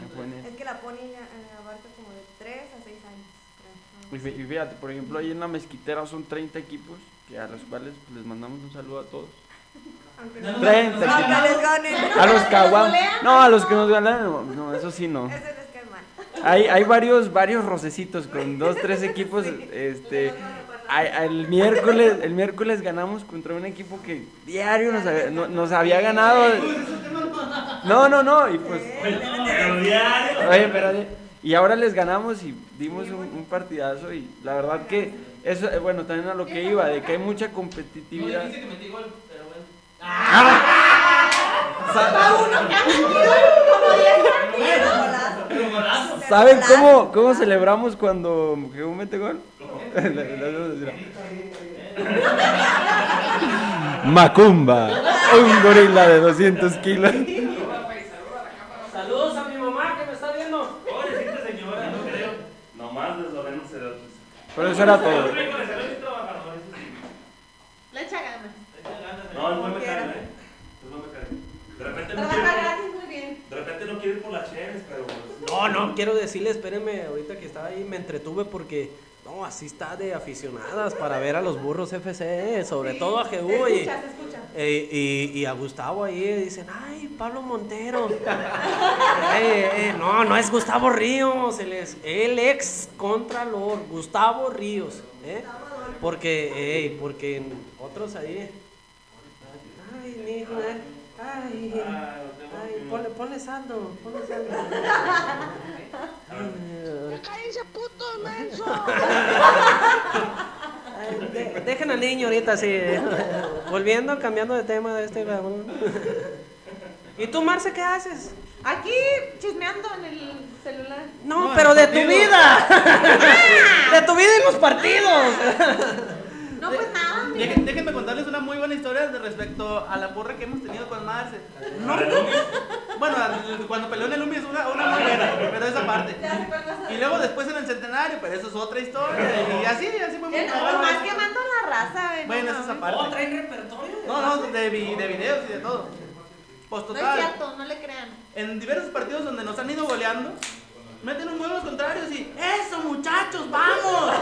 la juvenil. Es que la pony ya, eh, abarca como de 3 a 6 años. Y fí- y fíjate, por ejemplo, ahí en la mezquitera son 30 equipos, que a los cuales les mandamos un saludo a todos. Aunque 30 Aunque equipos. les ganen. A los caguam. golean, No, a los que nos ganan, no, no, eso sí no. Ese les cae mal. Hay, hay varios, varios rocecitos con dos, tres equipos. Este, el miércoles, el miércoles ganamos contra un equipo que diario nos había, no- nos había ganado. No, no, no, y pues, Pero oye, espérate. Y ahora les ganamos y dimos un, un partidazo y la verdad que eso, eh, bueno, también a lo que iba, de que hay mucha competitividad. Dice que metí gol, pero bueno. A uno que ha metido como 10 partidos. Pero golazo. ¿Saben cómo, cómo celebramos cuando Jehú mete gol? Macumba, un gorila de 200 kilos. Saludos a mi mamá que me está viendo. Pobrecita señora, no creo. Nomás desordenarse de otros. Pero eso era todo. Rico de salud y trabajador, eso sí. Le echa ganas. No, quiero decirle, espérenme, ahorita que estaba ahí me entretuve porque, no, así está de aficionadas para ver a los burros FC, sobre todo a Jehú Se y, escucha, se escucha. eh, y, y a Gustavo ahí dicen, ay, Pablo Montero. Eh, eh, no, no es Gustavo Ríos, él es el ex contralor, Gustavo Ríos. ¿eh? Porque, eh, porque otros ahí. Ay, mi hijo, eh, ay, ay, ponle, ponle saldo, ponle saldo. Ay, ¡Cállense, puto menso! Ay, de- dejen al niño ahorita, sí. Volviendo, cambiando de tema de este cabrón. ¿Y tú, Marce, qué haces? Aquí chismeando en el celular. No, No, pero de tu vida. de tu vida en los partidos. No, pues nada, déjenme contarles una muy buena historia de respecto a la porra que hemos tenido con Marce. No, bueno, cuando peleó en el Umi es una, una muy buena, pero esa parte. Y luego después en el centenario, pero eso es otra historia. Y así, así fue muy Eh, no, más quemando la raza, eh, no Bueno, esa es mames. aparte. ¿Traen repertorio? No, no, de, vi- de videos y de todo. Pues No es total, cierto, no le crean. en diversos partidos donde nos han ido goleando, meten un huevos contrarios y ¡Eso muchachos, vamos!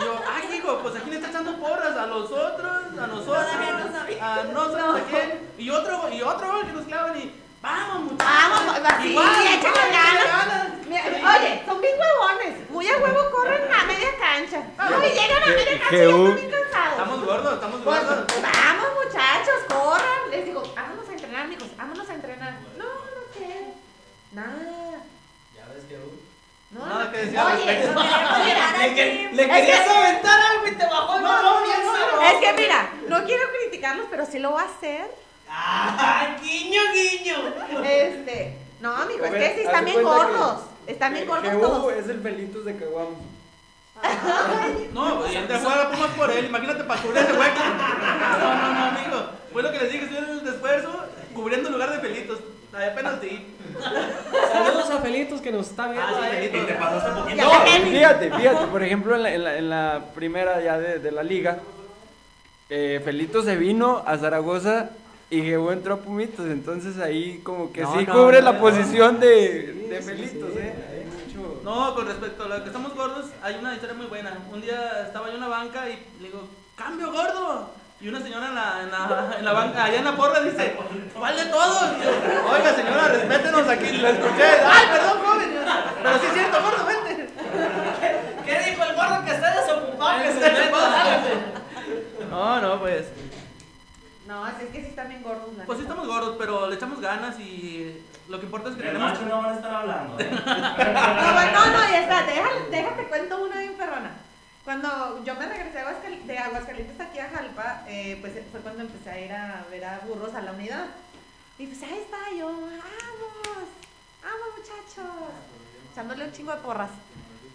Y yo, ay hijo, pues aquí le está echando porras a los otros, a nosotros, no a no sabemos a quién, y otro, y otro gol que nos clavan y ¡Vamos muchachos! Vamos, así, Igual, ganas. Mira, Oye, son bien huevones. Muy a huevo corren a media cancha. No, y llegan a media cancha y ya están bien cansados. Estamos gordos, estamos Pues, gordos. pues, vamos muchachos, corran. Les digo, vámonos a entrenar, amigos, vámonos a entrenar. No, no quiero. Nada. Ya ves que Oye, respecto. no. Le Es querías que- aventar algo y te bajó el No, no, no. Es que mira, no quiero criticarlos, pero sí lo va a hacer. ¡Ah, guiño, guiño! Este, no, amigo, es que sí están bien gordos. Están bien gordos todos. es el Felitos de Caguamos. No, y entre juega Pumas por él, imagínate para cubrir ese hueco. No, no, no, amigo. Fue lo que les dije, estoy en el esfuerzo cubriendo el lugar de Felitos. Ay, Apenas sí. Saludos a Felitos que nos está viendo. Ah, sí. Felitos. Y te pasaste poquito. Ya No, fíjate, fíjate, por ejemplo, en la, en la, en la primera ya de, de la liga, eh, Felito se vino a Zaragoza y Jehú entró a Pumitos, entonces ahí como que No, sí no, cubre no, la no. posición de, Sí, de sí, Felitos, sí. ¿eh? No, con respecto a lo que estamos gordos, hay una historia muy buena. Un día estaba yo en la banca y le digo, ¡cambio gordo! Y una señora en la, en la, en la banca, allá en la porra, dice, ¿cuál de todos? Oiga, señora, respétenos aquí. La escuché. ¡Ay, perdón, joven! Pero sí es cierto, gordo, vente. ¿Qué dijo el gordo que está desocupado? Que se meta? No, no, pues. No, es que sí están bien gordos. la Pues sí estamos gordos, pero le echamos ganas y lo que importa es que De tenemos... macho no van a estar hablando. ¿eh? No, no, no, ya está. Déjate, déjate cuento una bien perrona. Cuando yo me regresé de Aguascalientes aquí a Jalpa, eh, pues fue cuando empecé a ir a ver a burros a la unidad. Y pues ahí está yo, vamos, vamos muchachos, echándole un chingo de porras.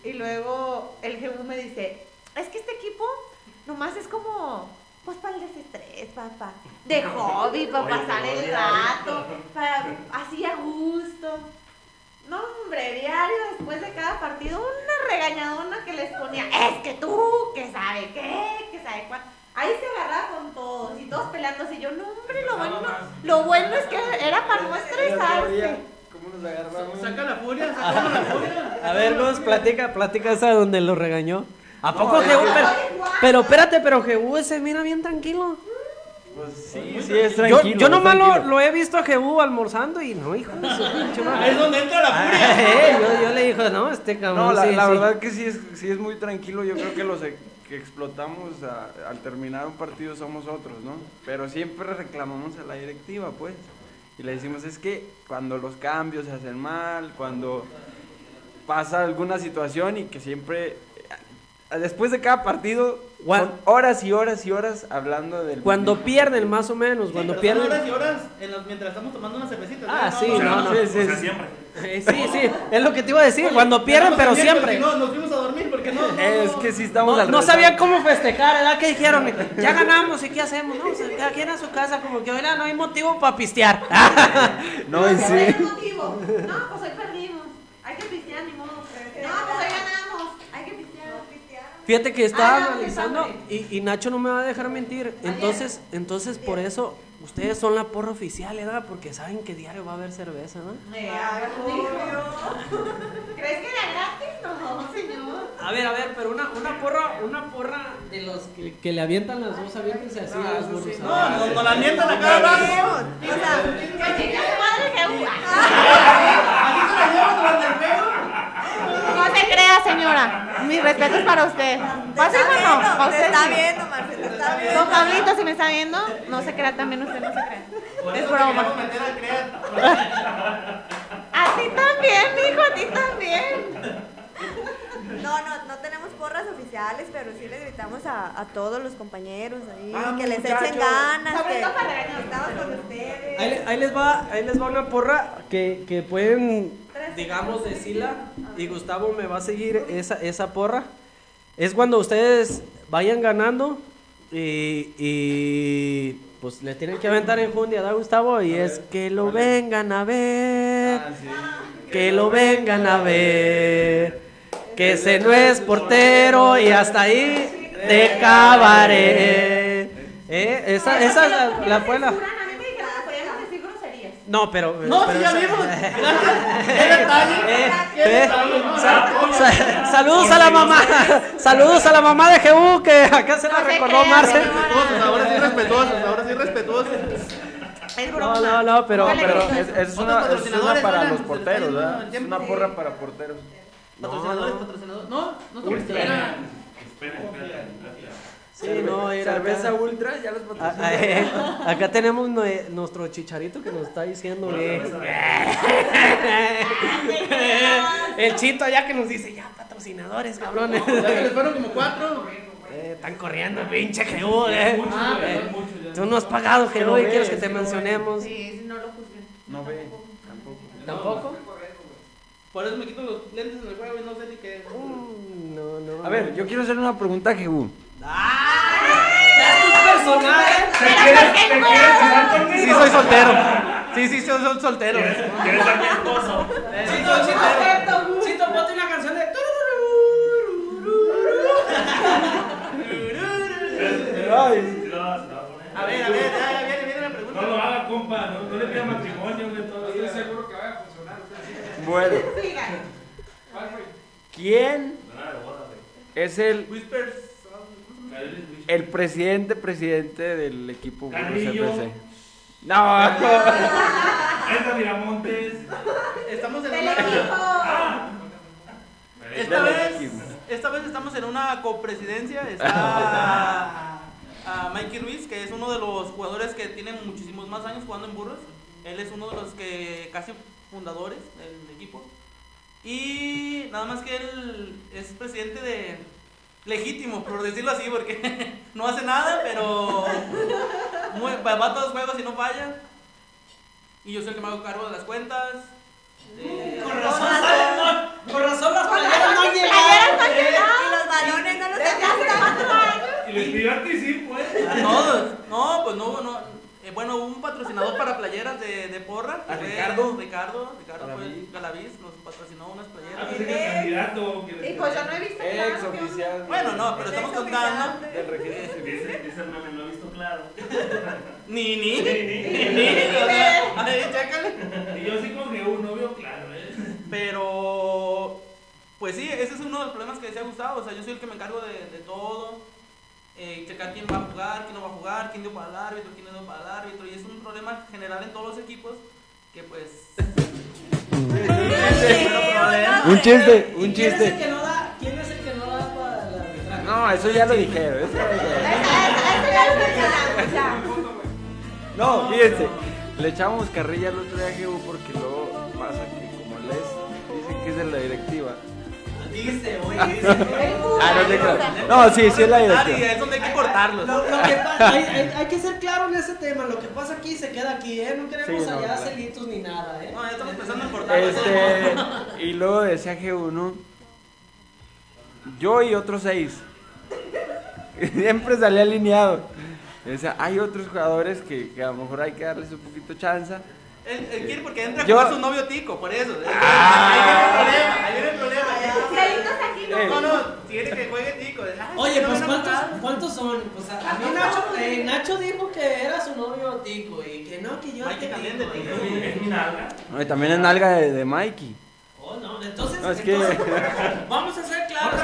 Y luego el GU me dice, es que este equipo nomás es como, pues para el desestrés, papá, de hobby, para Oye, pasar el rato, para así a gusto. No, hombre, diario después de cada partido, una regañadona que les ponía, es que tú, que sabe qué, que sabe cuál. Ahí se agarraba con todos y todos peleándose. Y yo, no, hombre, lo bueno, lo bueno es que era para no estresarse. ¿Cómo nos agarramos? Saca la furia, saca la furia. A ver, Gus, platica, platica esa donde lo regañó. ¿A poco No, Jehú? Pero, pero espérate, pero Jehú se mira bien tranquilo. Pues sí, sí, es Yo, tranquilo. yo es nomás lo, tranquilo. lo he visto a Jehú almorzando y no, hijo de su. Ahí es donde entra la furia. Ah, eh, yo, yo le dije, no, este cabrón. No, la, sí, la sí. verdad que sí es, sí es muy tranquilo. Yo creo que los e- que explotamos a- al terminar un partido somos otros, ¿no? Pero siempre reclamamos a la directiva, pues. Y le decimos, es que cuando los cambios se hacen mal, cuando pasa alguna situación y que siempre, eh, después de cada partido, son horas y horas y horas hablando del... Cuando pierden, más o menos, Sí, cuando pero son pierden. horas y horas en los- mientras estamos tomando unas cervecitas. Ah, sí, O no, no. o Sí, sí, sea, sí. siempre. Eh, sí, sí, es lo que te iba a decir. Oye, cuando pierden, pero siempre. No, nos fuimos a dormir porque no. no Es que sí estamos No, al no sabían cómo festejar, ¿verdad? ¿Qué dijeron? Ya ganamos, ¿y qué hacemos? No, pues cada quien a su casa, como que, oiga, no hay motivo para pistear. No, y ¿Cuál sí. es el motivo? No, pues hoy perdimos. Hay que pistear, ni modo. No, pues hoy ganamos. Fíjate que estaba Ah, analizando y, y Nacho no me va a dejar mentir. Entonces, entonces por eso ustedes son la porra oficial, ¿verdad? Porque saben que diario va a haber cerveza, ¿no? Eh, ¿Crees que era gratis? No, señor. A ver, a ver, pero una, una porra, una porra de los que, que le avientan las dos, aviéntense así a los burros. No, no, no la mientan a cada rato. O sea, Que chica su madre que uva. Aquí se la llevan durante el juego. No se crea, señora. Mis respetos para usted. ¿Pasa está o no? viendo, ¿A te usted está sí? viendo, Marcelo, te está viendo. Don Pablito, si me está viendo, no se crea también usted, no se crea. Por Es broma. A ti también, mijo, a ti también. No, no, no tenemos porras oficiales, pero sí le gritamos a, a todos los compañeros ahí, Vamos, que les muchachos. echen ganas, que Sabrina Padreño. estamos con ustedes. Ahí, ahí les va, ahí les va una porra que, que pueden, digamos, decirla. Y Gustavo me va a seguir esa, esa porra. Es cuando ustedes vayan ganando y, y, pues le tienen que aventar en jundia, ¿da Gustavo? Y es que lo vengan a ver, que lo vengan a ver, que ese no es portero y hasta ahí te cabaré. ¿Eh? Esa, esa es la, la fue la- A mí me dijeron que podíamos decir groserías. No, pero. No, pero sí, ya vimos. ¿Qué detalle? Eh, ¿Qué eh, detalle? sa- sa- saludos a la mamá. Saludos a la mamá de Jebú que acá se la No recordó crea, Marce. señora. Respetuosos, ahora sí respetuosos, ahora sí respetuosos. Es No, no, no, pero. Pero es, es una, es una para los porteros, ¿verdad? Es una porra para porteros. Patrocinadores, patrocinadores. No, no somos Espera, espera, espera. Sí, no, era Cerveza acá, ultra, ya los a- eh, acá tenemos nue- nuestro chicharito que nos está diciendo que. El chito allá que nos dice, ya patrocinadores, cabrones. Ya se les fueron como cuatro. Eh, están corriendo, pinche Jebú, eh. Muchos, Ah, eh, muchos, ya. Tú no has pagado, Jebú, no quieres que te que mencionemos. Sí, no lo juzguen. No ve, tampoco. ¿Tampoco? Por eso me quito los lentes en el juego y no sé ni qué. Mm, No, no. A ver, yo quiero hacer una pregunta a Jebú. personaje. ¿Te quieres, te quieres casar conmigo? Sí, soy soltero. Sí, sí, soy, soy soltero. ¿Quieres ser mi esposo? Chito, chito, chito, ponte una canción de. A ver, a ver, ya, ya viene, viene la pregunta. No lo haga, compa. No, no le pida matrimonio, güey. Estoy seguro que va a funcionar. bueno. ¿quién es el, Whispers. El presidente presidente del equipo Burros Carrillo. No, Edgar Miramontes. Estamos en una. equipo. Esta vez, esta vez estamos en una copresidencia. Está a Mikey Ruiz, que es uno de los jugadores que tienen muchísimos más años jugando en burros. Él es uno de los que casi fundadores del equipo. Y nada más que él es presidente de legítimo, por decirlo así, porque no hace nada, pero muy- va a todos los juegos y no falla. Y yo soy el que me hago cargo de las cuentas. de- Con razón, con razón las playeras no no llegado. llegado. Y los balones no los años. Y les pidió anticipo, ¿eh? A todos. No, pues no, no. Eh, bueno, hubo un patrocinador para playeras de, de porra. ¿A fue Ricardo? Ricardo, Ricardo fue Galaviz. Galaviz, nos patrocinó unas Ah, playeras. pensé que el candidato. que les Y pues yo no he visto ex oficial. Bueno, no, pero estamos contando. Del registro civil. Dice, meme, lo he visto claro. Ni, ni, ni, ni. ni. ahí, chécale. Y yo sí con un novio claro, ¿eh? Pero, pues sí, ese es uno de los problemas que decía Gustavo. O sea, yo soy el que me encargo de, de todo. Eh, checar quién va a jugar, quién no va a jugar, quién dio para el árbitro, quién no dio para el árbitro. Y es un problema general en todos los equipos que pues... Un chiste, ¿Y un es chiste. ¿Quién es el que no da para? No, eso ya lo dijeron. eso ya lo dijeron. No, fíjense, le echamos carrilla al otro día porque luego pasa que como les dicen que es de la directiva. Dice, oye, Ah, no te creas. No, sí, sí es la Nadie, directiva. es donde hay que cortarlos. Lo, lo que hay, hay- hay que ser claro en ese tema. Lo que pasa aquí se queda aquí, ¿eh? No queremos Sí, no, allá claro. celitos ni nada, ¿eh? No, ya estamos pensando en cortarlos. Este, y luego decía Jehu, ¿no? Yo y otros seis. Siempre salía alineado. Decía, hay otros jugadores que, que a lo mejor hay que darles un poquito chance. Él, él quiere porque entra Yo- con su novio tico, por eso. Ahí viene el problema, ahí viene el problema. No No, no, tiene que juegue tico. Ay, Oye, pues ¿cuántos. ¿cuántos son? Pues a, a mí Nacho, eh, Nacho dijo que era su novio Tico y que no, que yo Mikey te también de y Tico. Es mi nalga. No, y también es nalga de, de Mikey. Oh, no, entonces, No, es que- entonces vamos a ser claros.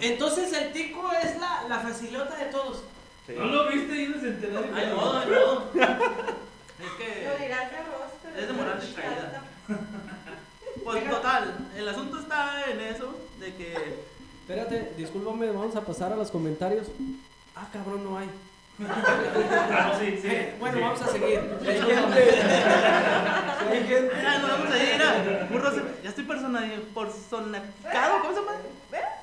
Entonces, el Tico es la, la facilota de todos. ¿No lo viste y no se enteró? Ay, no, no. Es Lo que. dirás de rostro. Es de moral distraída. Pues total, el asunto está en eso, de que. Espérate, discúlpame, vamos a pasar a los comentarios. Ah, cabrón, no hay. Ah, no, sí, sí. Eh, bueno, sí. vamos a seguir. Mira, no vamos a ir a. Burro, se- ya estoy personificado, ¿cómo se llama?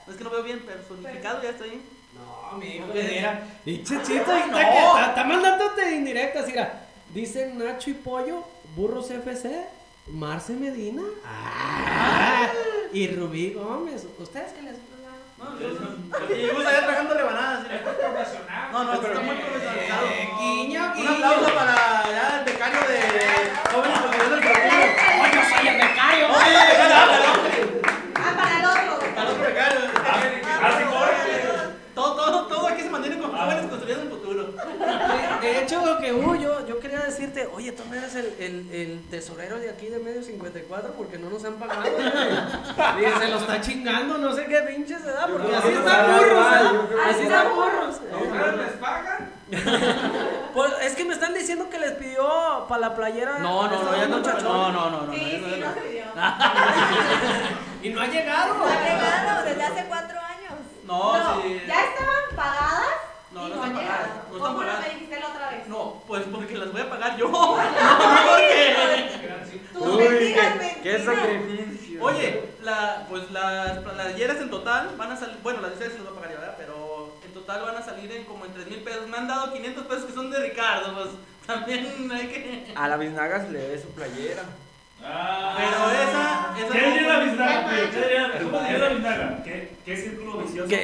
Es que no veo bien, personificado, ya estoy. No, mi hijo, ¿Qué? mira. Y Chichito, No. que está- está mandándote indirectas, mira. Dicen Nacho y Pollo, Burros FC, Marce Medina. Ah, y Rubí Gómez. ¿Ustedes qué les No, yo- Y Gus allá tragando rebanadas. mira. No, no, está muy profesionalizado. Eh, guiño, Un aplauso para ya el becario de jóvenes profesores del futuro. ¡Oye, soy el becario! Oye, becario, ah. Ah, para el otro. Para el otro becario. Así corre. Todo, todo, todo aquí se mantiene con jóvenes construyendo el futuro. De, hecho, que uh, yo, yo quería decirte, oye, tú no eres el, el, el tesorero de aquí de Medio 54 porque no nos han pagado. Y se lo está chingando, no sé qué pinche se da, porque así están no, burros, no, que Así no. están burros. ¿Ustedes les pagan? Pues es que me están diciendo que les pidió para la playera. No, no, no, ya no, no, no, no, no. Sí, no, sí, no, nos no. pidió. Y no ha llegado. No ha llegado desde hace cuatro años. No, sí. Ya estaban pagadas No, y no no, están han pagadas, llegado. no están ¿Cómo no pagadas. No, pues porque las voy a pagar yo. No, porque. Uy, mentiras, qué, qué sacrificio. Oye, la, pues las playeras en total van a salir, bueno, las de ustedes se las voy a pagar yo, ¿verdad? Pero en total van a salir en como en 3 mil pesos. Me han dado 500 pesos que son de Ricardo, pues también hay que... A la biznaga se le dé su playera. Ah. Pero esa... esa ¿Qué diría la biznaga? ¿Qué diría ¿Cómo diría la biznaga? ¿Qué, qué círculo vicioso?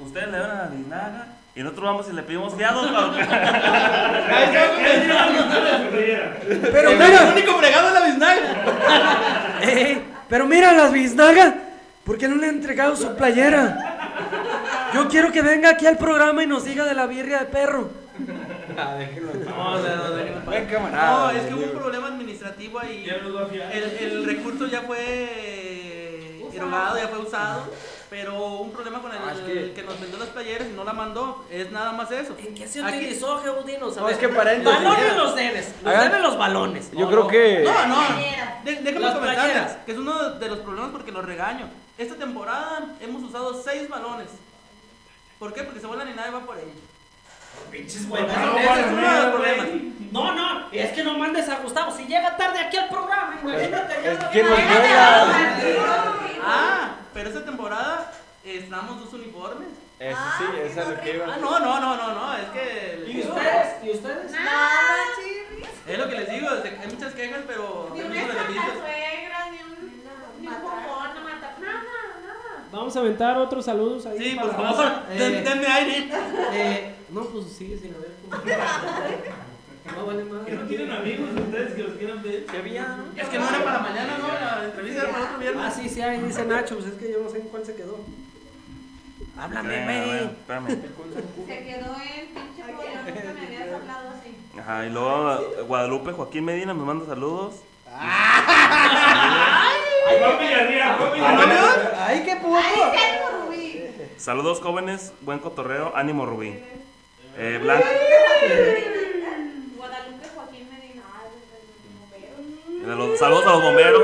Ustedes le dan a la biznaga y nosotros vamos y le pedimos fiados. Pero El mira, único fregado es la biznaga. eh, pero mira las biznagas. ¿Por qué no le han entregado su playera? Yo quiero que venga aquí al programa y nos diga de la birria de perro. Ah, déjenlo. No, no. Buen camarada, es que hubo un problema administrativo ahí. El, el recurso ya fue erogado, ya fue usado, pero un problema con el Ah, es que... que- nos vendió las playeras y no la mandó, es nada más eso. ¿En qué se Aquí- utilizó, Geodinos? A No, es que paréntesis. Balones los debes. Los Hagan- deben los balones. Yo creo que. No, no, de- déjame comentarles que es uno de los problemas porque los regaño. Esta temporada hemos usado seis balones. ¿Por qué? Porque se vuelan y nadie va por ellos. Pinches Pues, güeyes. no, Ese es uno de los güey. problemas. No, no, es que no mandes a Gustavo. Si llega tarde aquí al programa, imagínate. ya es que nos a- juega. Ah, pero esta temporada estrenamos dos uniformes. Eso sí, esa es lo que iba. Ah, no, no, no, no, no, es que... ¿Y ustedes? ¿Y ustedes? Nada, chirris. Es lo que les digo, es que hay muchas quejas, pero Ni una suegra, ni un, ni un cupón, no mata. Nada, nada. Vamos a aventar otros saludos ahí. Sí, por favor, denme aire. eh, no, pues sigue sin haber. No vale ¿Que más. no tienen amigos ustedes que los quieran ver? ¿Qué había? Es que no era para mañana, ¿no? La entrevista era para otro viernes. Ah, sí, sí, ahí dice Nacho. Pues es que yo no sé en cuál se quedó. Háblame, güey. Espérame. Se quedó en pinche pollo, nunca me habías hablado así. Ajá, y luego Guadalupe Joaquín Medina me manda saludos. Juan Villarreal, Juan Villarreal. Ay, qué puto. Saludos jóvenes, buen cotorreo, ánimo Rubí. Eh, Blanca, Guadalupe Joaquín Medina. Ay, el eh, los- saludos a los bomberos.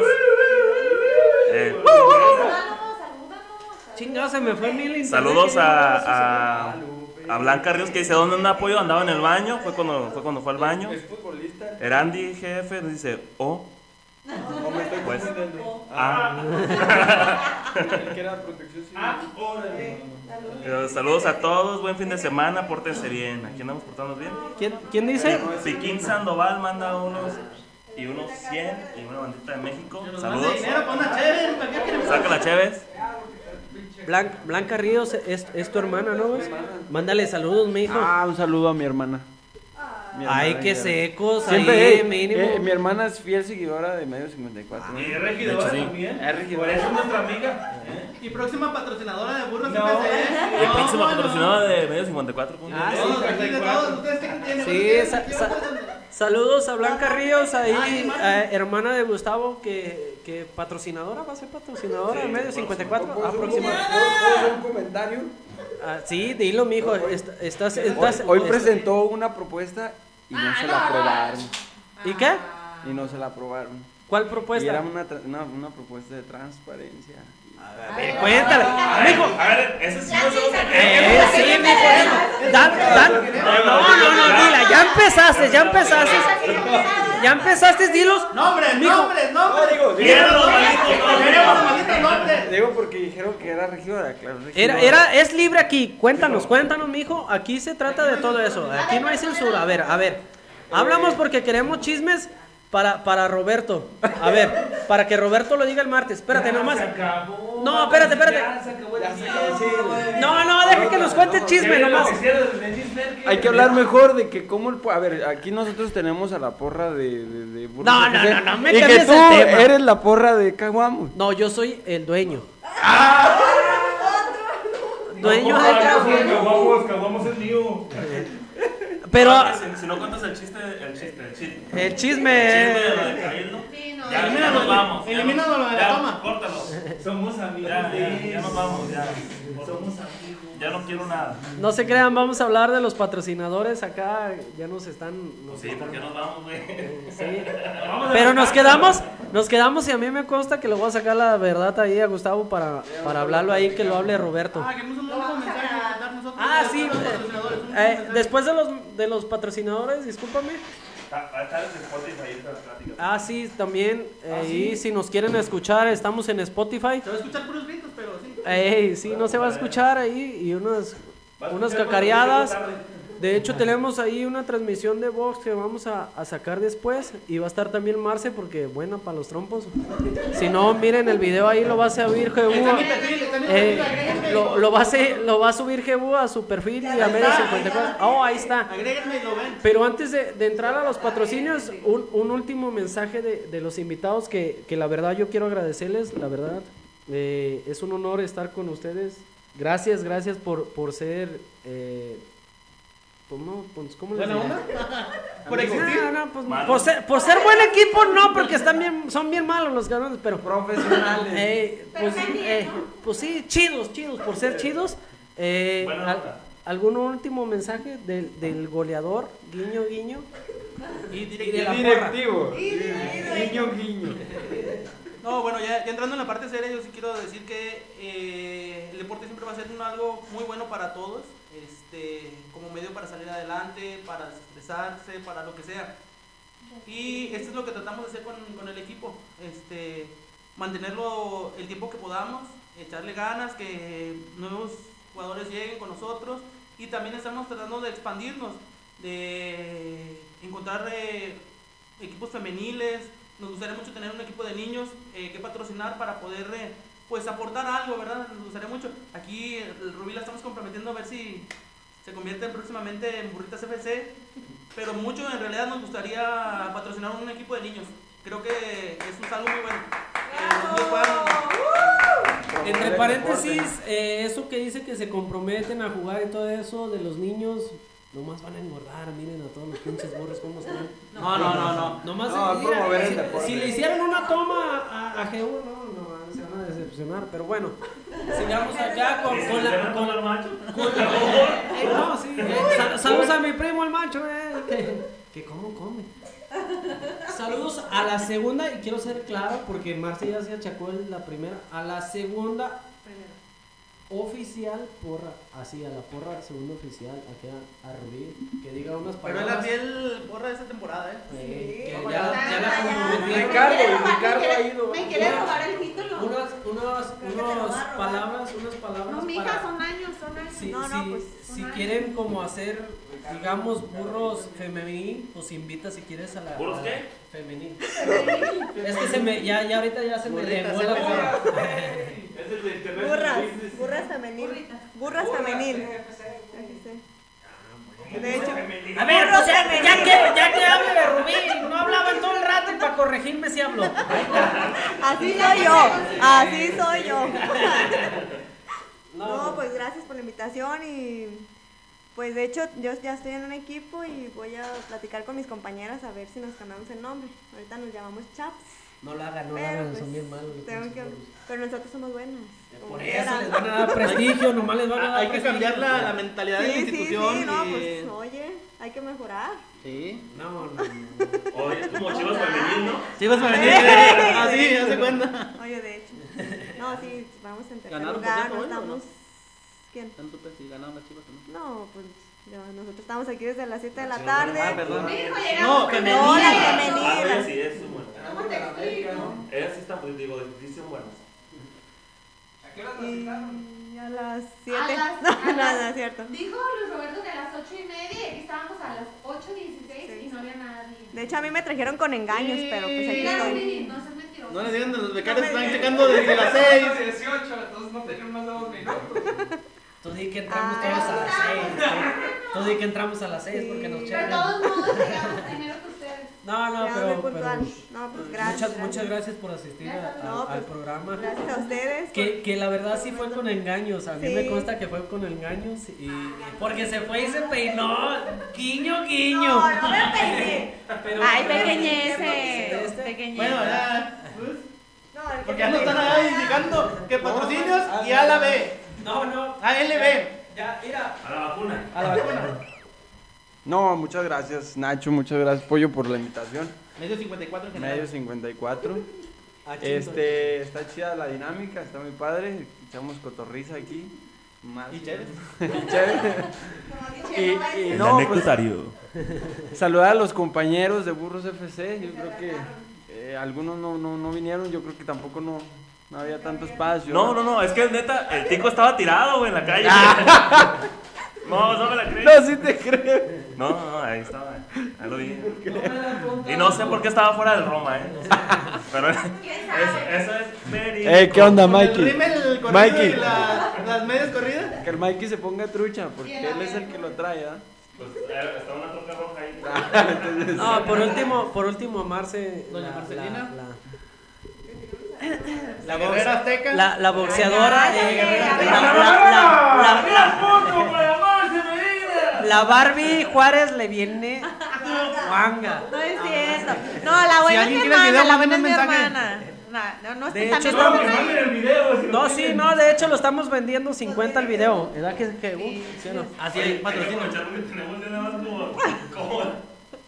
Eh. Chingado, se me fue mil saludos a, a, a Blanca Ríos que dice, ¿dónde anda apoyo? Andaba en el baño, fue cuando fue, cuando fue al baño. Es futbolista. Erandi, jefe, nos dice, oh, No me estoy Pues. ah. El. Ah. Eh, saludos a todos, buen fin de semana, pórtense bien. Aquí andamos portándonos bien. ¿Quién, ¿Quién dice? Piquín Sandoval manda unos y unos 100 y una bandita de México. Saludos. Saca la Chévez. Blan- Blanca Ríos es, es tu hermana, ¿no? güey? Mándale saludos, mi hijo. Ah, un saludo a mi hermana. Mi hermana Ay, qué secos, Siempre, ahí, eh, mínimo. eh, mi hermana es fiel seguidora de Medio 54. Y es regidora De hecho, sí. también. Es regidora. Por eso es nuestra amiga. Y próxima patrocinadora de burros No. Y próxima No, no. patrocinada de Medio 54. ¿cómo Ah, sí? Todos, aquí de todos, ¿ustedes qué tienen? Sí, Saludos a Blanca Ríos, ahí, Ah, sí, eh, hermana de Gustavo, que, que patrocinadora, va a ser patrocinadora de Medio 54 ¿Puedo hacer un- aproximadamente. puedo hacer un comentario? Ah, sí, dilo, mijo. est- Estás, estás, Hoy, hoy presentó una propuesta y no se la aprobaron. ¿Y qué? Y no se la aprobaron. ¿Cuál Y era propuesta? una, tra- una, una propuesta de transparencia. A ver, cuéntale. Mijo. A ver, ese sí no se lo Eh, sí, mijo. Dan, dan. No, no, no, dila. Ya empezaste, ya empezaste. Ya empezaste, dilos. Nombres, Mijo. nombres, nombres. digo, los malditos, nombres. Digo porque dijeron que era regidora, claro. Era, regidora. era, es libre aquí. Cuéntanos, cuéntanos, mijo. Aquí se trata de todo eso. Aquí no hay censura. A ver, a ver. Hablamos porque queremos chismes para, para Roberto. A ver, para que Roberto lo diga el martes. Espérate nomás. Se acabó. No, espérate, espérate. Ya se acabó el. No, no, deja que nos cuente el chisme nomás. Hay que hablar mejor de que cómo el... po- A ver, aquí nosotros tenemos a la porra de... de, de Burros No, no, no, no me Y que tú el tema. eres la porra de Caguamo. No, yo soy el dueño. Ah. Dueño No, de Caguamo. Caguamos es mío. Pero Si, si no cuentas el chiste, el chiste, el chiste. el El chisme. chisme de lo de Cabildo. Sí, no. Ya, ya Elimínalo, nos vamos. ya elimínalo de la toma. Córtalo. Somos amigos. Ya, ya, ya nos vamos, ya. Somos amigos. Ya no quiero nada. No se crean, vamos a hablar de los patrocinadores acá. Ya nos están. nos Sí, están- ¿por qué nos vamos, güey? Sí. Vamos a Pero nos quedamos, nos quedamos y a mí me consta que le voy a sacar la verdad ahí a Gustavo para, para hablarlo ahí, que lo hable Roberto. Ah, que dar nosotros. Ah, sí. Eh, después de los, de los patrocinadores, discúlpame. Ah, ah, sí, también. eh, Ah, sí. Y si nos quieren escuchar, estamos en Spotify. Se va a escuchar puros gritos, pero sí. Ey, sí, no se va a escuchar ahí y unas, unas cacareadas. De hecho, tenemos ahí una transmisión de box que vamos a, a sacar después. Y va a estar también Marce porque, bueno, para los trompos. Si no, miren el video ahí, lo va a subir Eh, lo, lo va a se- lo va a subir Jebu a su perfil y a medio 54. Oh, ahí está. Pero antes de, de entrar a los patrocinios, un, un último mensaje de, de los invitados que, que la verdad yo quiero agradecerles, la verdad. Eh, es un honor estar con ustedes. Gracias, gracias por, por ser... Eh, pues no, pues, ¿cómo les ¿Buena onda? ¿Por existir? No, no, pues, por, ser, por ser buen equipo no, porque están bien, son bien malos los cabrones, pero... Profesionales. Eh, pues, eh, pues sí, chidos, chidos, por ser chidos. Eh, al-. ¿Algún último mensaje del, del goleador? Guiño, guiño. Y Y de directivo. la porra. Directivo. Guiño, guiño. No, bueno, ya, entrando en la parte seria, yo sí quiero decir que eh, el deporte siempre va a ser un- algo muy bueno para todos, este, como medio para salir adelante, para desestresarse, para lo que sea. Y esto es lo que tratamos de hacer con, con el equipo, este, mantenerlo el tiempo que podamos, echarle ganas, que nuevos jugadores lleguen con nosotros y también estamos tratando de expandirnos, de encontrar eh, equipos femeniles, nos gustaría mucho tener un equipo de niños eh, que patrocinar para poder eh, pues aportar algo, ¿verdad? Nos gustaría mucho. Aquí el Rubí la estamos comprometiendo a ver si se convierte próximamente en Burritas FC, pero mucho en realidad nos gustaría patrocinar un equipo de niños. Creo que eso es algo muy bueno. Entre paréntesis, eh, eso que dice que se comprometen a jugar y todo eso de los niños, nomás van a engordar, miren a todos los pinches burros cómo están. No, no, no, no. Nomás No, mira, promover el si, deporte. si le hicieran una toma a, a GU, no, no, se van a decepcionar, pero bueno, sigamos acá con, con la... Con, el macho? Eh, no, sí, eh, sal- saludos a mi primo el macho, eh, que, que cómo come. Saludos a la segunda, y quiero ser claro porque Marcia ya se achacó en la primera, a la segunda oficial porra, así, a la porra segunda oficial, aquí a, a Rubí, que diga unas Pero es la palabras. fiel porra de esta temporada, ¿eh? que Sí, ya, ya, ya la ya, comprometí. Ricardo, Me Ricardo me quiere- ha ido. Me quiere robar el título. Unas, unos robar. palabras, unas palabras No, mija, para- son años, son años. Si, no, si- no, pues. son si años. quieren como hacer, digamos, burros femenil, pues invita si quieres a la... ¿Burros qué? Femenil. es que se me, ya, ya ahorita ya se me demó. Ese es de internet. Burras, burras femenil. Burras femenil. Pues, ah, de hecho, a ver, burros ya, que, ya que hable de Rubí, no hablaban todo el rato y para corregirme si hablo. Así soy yo, así soy yo. No, pues gracias por la invitación y pues de hecho yo ya estoy en un equipo y voy a platicar con mis compañeras a ver si nos cambiamos el nombre. Ahorita nos llamamos Chaps. No lo hagan, no lo hagan, pues, son bien malos. tengo que- pero nosotros somos buenos. Por eso les van a dar prestigio, nomás les van a dar Hay que cambiar la, la mentalidad de la Sí, sí, institución. sí, no, y- pues oye, hay que mejorar. Sí. No, no, no. Oye, es como Chivas Femenil, ¿no? Chivas femenil. Así, hace cuenta. Oye, de hecho. No, sí, vamos en tercer ¿Ganaron por lugar, no no? ¿Quién? ¿Tanto pues si ganaron las chivas o no? No, pues ya, nosotros estamos aquí desde las 7 de la tarde. Ah, perdón. No, llegamos femenil. No, la Ah, femenil. oye, sí, es un buen. ¿Cómo te explico? Ellas sí están, pues, digo, sí son buenas. ¿A qué hora nos citaron? Y a las 7. A las- No, a no, las- no es cierto. Dijo Luis Roberto que a las 8 y media y aquí estábamos a las 8.16 y no había nadie. De hecho, a mí me trajeron con engaños, pero pues aquí Mira, estoy. No seas mentiroso. No le digan, los becarios No están checando desde las 6. 18, entonces no tenían más de dos minutos. Tú di que entramos Ah. todos a las seis. Tú di que entramos a las seis porque nos Sí. Pero de checan. todos modos llegamos primero que ustedes. No, no, pero, pero. No, pues gracias. muchas, muchas gracias por asistir a- a- No, al pues, programa. Gracias a ustedes. Que, que la verdad sí fue con engaños. A mí Sí. me consta que fue con engaños. Y, porque se fue y se peinó. Guiño, guiño. No, no me peiné. Pero- Ay, pero- pequeñeces, pequeñeces. Bueno, ya. No, Porque ya nos están ahí indicando que patrocinios y a la B. No, no. A LB. Ya, mira. A la vacuna. A la vacuna. No, muchas gracias Nacho, muchas gracias Pollo por la invitación. Medio 54 en general. Medio 54. Ah. Este, está chida la dinámica, está muy padre. Echamos cotorriza aquí. Más. Y chévere. Y, y no, pues, saludar a los compañeros de Burros FC. Yo creo que eh, algunos no, no, no vinieron. Yo creo que tampoco no, no había tanto espacio. No, no, no, es que neta, el tico estaba tirado, güey, en la calle. No, no me la crees. No, sí te creo. No, no, no, ahí estaba. Ahí lo vi. Y no sé por qué estaba fuera del Roma, ¿eh? Pero es- eso es verídico. Eh, ¿qué onda, El Mikey? rímel, el corrido Mikey. y la- las medias corridas. Que el Mikey se ponga trucha, porque él es el que lo trae, ¿ah? Pues eh, está una troca roja ahí. No, por último, por último, Marce. Doña la- Marcelina. La, La la, guerrera azteca. la, la boxeadora. La, ay, la- la- la- la- la Barbie Juárez le viene guanga. No es cierto. No, la buena alguien es mi video, hermana, la buena mándenme es mi un mensaje. hermana. No, no, no, De también hecho, estamos el video. si lo No, sí, no, de hecho lo estamos vendiendo 50 el video. ¿Verdad que, que uh, sí o no? Así es, patrocinio. tenemos nada más como, como,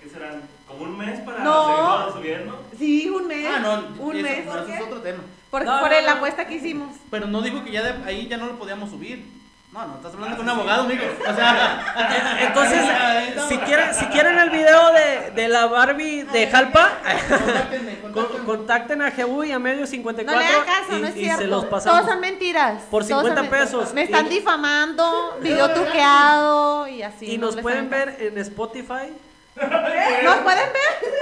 ¿qué serán? Como un mes para No. seguirlo subiendo. Sí, un mes. Ah, no. Un eso- mes. eso es otro tema. Por, No, por no, la no. apuesta que hicimos. Pero no dijo que ya de ahí ya no lo podíamos subir. No, no, estás hablando con un abogado, amigo. O sea, Entonces, si quieren, si quieren el video de, de la Barbie de Jalpa, contáctenme, con- contáctenme. contacten a y a medio No 54 le hagan caso, y, no es y cierto. se los Todos pasamos. son mentiras. Por Todos son 50 mentiras. pesos. Me están Y- difamando, video truqueado y así. y no nos pueden ver en Spotify caso. ¿Nos pueden ver?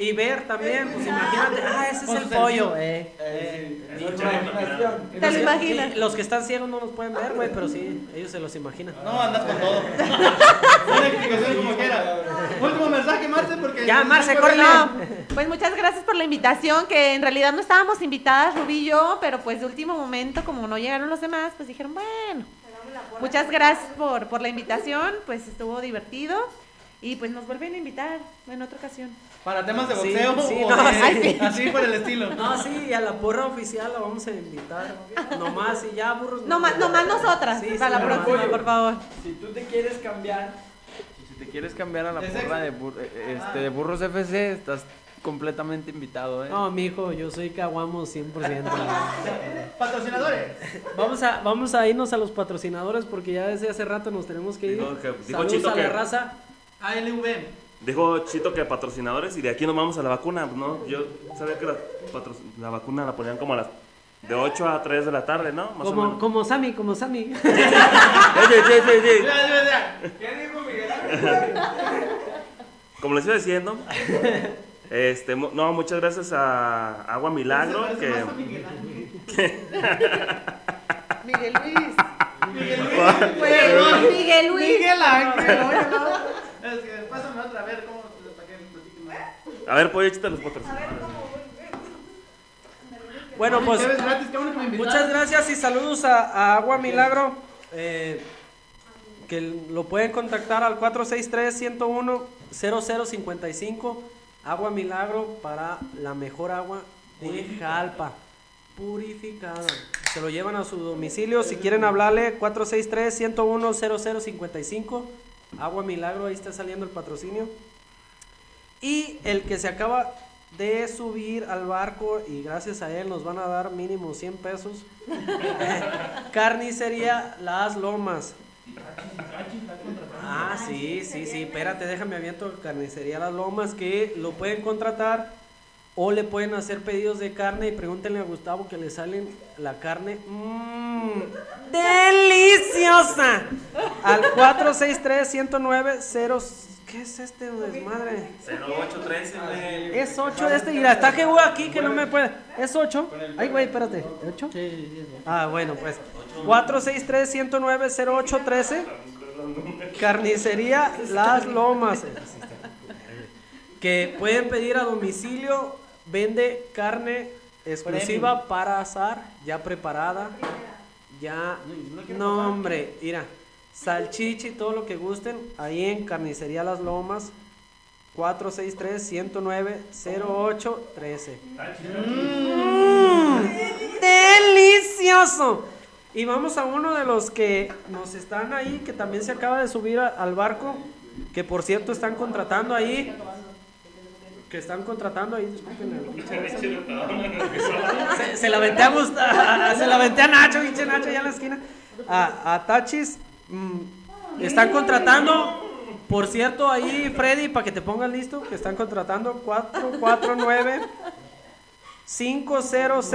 y ver también, pues imagínate, ah, ese es el pollo, eh. eh. Es otra imaginación. Te lo Sí, imaginas. Los que están ciegos no nos pueden ver, güey, pero sí, ellos se los imaginan. No, andas con todo. Una explicación como quiera. Último mensaje, Marce, porque. Ya, Marce, córrele. No, pues muchas gracias por la invitación, que en realidad no estábamos invitadas, Rubí y yo, pero pues de último momento, como no llegaron los demás, pues dijeron, bueno, muchas gracias por, por la invitación, pues estuvo divertido y pues nos vuelven a invitar en otra ocasión. Para temas de boxeo sí, o no, de- sí. así por el estilo. No, sí, y a la porra oficial la vamos a invitar. Nomás, y ya, burros. No más, no más nosotras, Sí, para sí, la próxima, por favor. Si tú te quieres cambiar, si te quieres cambiar a la ¿De porra de, bur- eh, este, de Burros FC, estás completamente invitado, ¿eh? No, mijo, yo soy caguamo 100%. Patrocinadores. vamos, a, vamos a irnos a los patrocinadores porque ya desde hace rato nos tenemos que ir. Dijo que- dijo Saludos a la raza. ALV. Dijo Chito que patrocinadores y de aquí nos vamos a la vacuna, ¿no? Yo sabía que la, patro- la vacuna la ponían como a las de 8 a 3 de la tarde, ¿no? Más o Como, menos. como Sammy, como Sammy. Sí, sí, sí, sí, sí. Ya, ya, ya. ¿Qué dijo Miguel? Como les iba diciendo, este, no, muchas gracias a Agua Milagro, que parece más a Miguel Ángel. Miguel Luis. Miguel Luis. Miguel Luis. Miguel Ángel. Es que pásame otra, a ver cómo para que platiquen. A ver, pollo, échate los potros. Bueno, pues Chéves gratis, qué bueno invitaron. muchas gracias y saludos a, a Agua Milagro. eh, que lo pueden contactar al 463-101-0055. Agua Milagro para la mejor agua de Jalpa. Purificada. Se lo llevan a su domicilio. Si quieren hablarle, 463-101-0055. Agua Milagro, ahí está saliendo el patrocinio. Y el que se acaba de subir al barco y gracias a él nos van a dar mínimo 100 pesos. Carnicería Las Lomas. Ah, sí, sí, sí, espérate, déjame aviento Carnicería Las Lomas que lo pueden contratar o le pueden hacer pedidos de carne y pregúntenle a Gustavo que le salen la carne mmm, deliciosa al 463 109 0 ¿Qué es este desmadre? 0813, Es 8 este, y está que aquí que no me puede. ¿Es 8? Ay, güey, espérate. ¿8? Ah, bueno, pues. 463-109-0813. Carnicería Las Lomas. Que pueden pedir a domicilio. Vende carne exclusiva para asar, ya preparada. Ya. No, hombre, mira. Salchicha y todo lo que gusten. Ahí en Carnicería Las Lomas. 463-109-0813. Mm, ¡Delicioso! Y vamos a uno de los que nos están ahí, que también se acaba de subir a- al barco, que por cierto están contratando ahí. Que están contratando ahí, disculpen el pinche beso. se, se la aventé a Gusta- se la aventé a Nacho, pinche Nacho, allá en la esquina. A, a Tachis, mm, están contratando. Por cierto, ahí Freddy, para que te pongas listo, que están contratando 449 500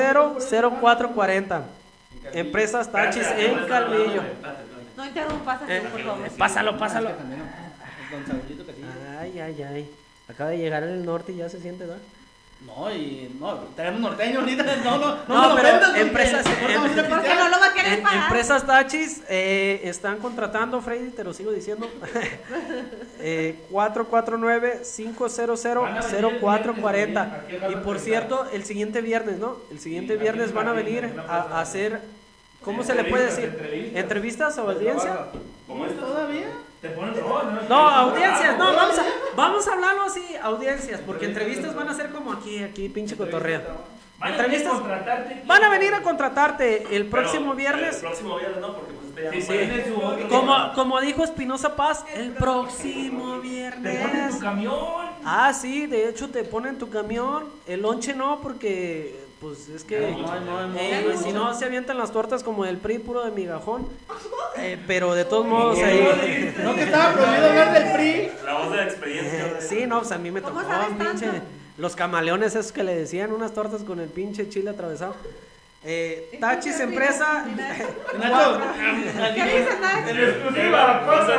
0440. Empresas Tachis en Calvillo. No interrumpas, Eh, por favor. eh, pásalo, pásalo. Ay, ay, ay. Acaba de llegar el norte y ya se siente, ¿verdad? No, y no, tenemos norteño ahorita. No, no, no, No, pero empresas- em- vamos a Porque pistear. no lo va a querer En- pagar. empresas Tachis eh, están contratando, Freddy, te lo sigo diciendo. eh, 449-500-0440. Y por cierto, el siguiente viernes, ¿no? El siguiente viernes van a venir a, a hacer, ¿cómo se le puede decir? ¿Entrevistas o audiencia? ¿Cómo es todavía? Te ponen no, no, No, audiencias, no, vamos a, vamos a hablarlo así, audiencias, porque entrevistas van a ser como aquí, aquí, pinche cotorreo. Van a venir a Entrevistas contratarte. van a venir a contratarte el próximo Pero, El viernes. próximo viernes no, porque pues Sí, sí. Como, como dijo Espinosa Paz, el próximo Te ponen viernes. tu camión. Ah, sí, de hecho te ponen tu camión. El lonche no, porque pues es que No, no, no, eh, no. si no se avientan las tortas como del PRI puro de migajón. Eh, pero de todos modos ahí. No que estaba prohibido hablar del PRI. La voz de la experiencia. Eh, sí, no, pues a mí me tocó ¿Cómo sabes un pinche. tanto? Los camaleones esos que le decían, unas tortas con el pinche chile atravesado. Eh, Tachis Empresa. Nacho. En exclusiva, No se,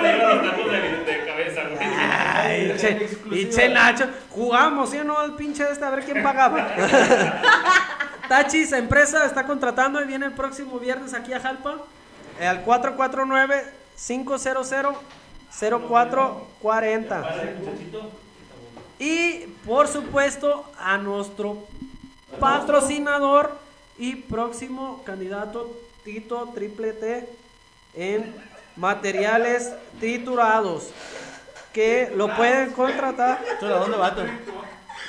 peligran los tacos de, de cabeza, güey. Ay, che, y che Nacho, jugamos, ¿sí o no? Al pinche este, a ver quién pagaba. Tachis Empresa está contratando y viene el próximo viernes aquí a Jalpa. eh, al 449-500-0440. Y por supuesto a nuestro patrocinador y próximo candidato Tito Triple T en materiales triturados que lo pueden contratar. Chula, ¿dónde vato?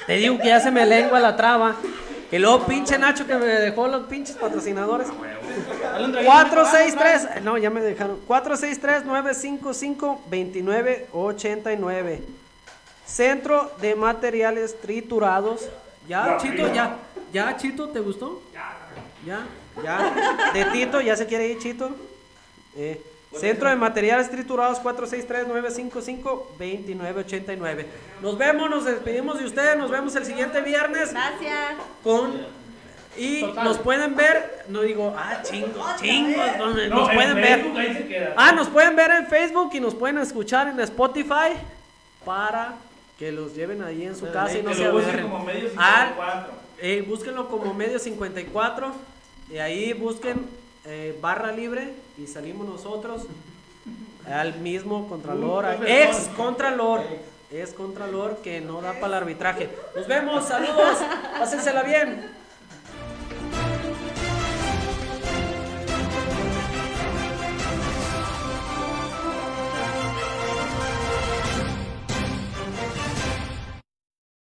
Te digo que ya se me lengua la traba. Y luego pinche Nacho que me dejó los pinches patrocinadores. 463, no, ya me dejaron. 463-955-2989. Centro de Materiales Triturados. Ya, Chito, ya. Ya, Chito, ¿te gustó? Ya, ya. De Tito, ya se quiere ir, Chito. Eh, Centro de Materiales Triturados 463-955-2989. Nos vemos, nos despedimos de ustedes. Nos vemos el siguiente viernes Gracias. con y nos pueden ver, no digo, ah, chingos, chingos, no, No, nos en pueden ver. Facebook ahí se queda. Ah, nos pueden ver en Facebook y nos pueden escuchar en Spotify para que los lleven ahí en su casa y no se aburren. como medio Ah, 54. eh, búsquenlo como medio 54 y ahí busquen eh, barra libre y salimos nosotros al mismo contralor, ex contralor, es Contralor que no da para el arbitraje. Nos vemos, saludos, pásensela bien.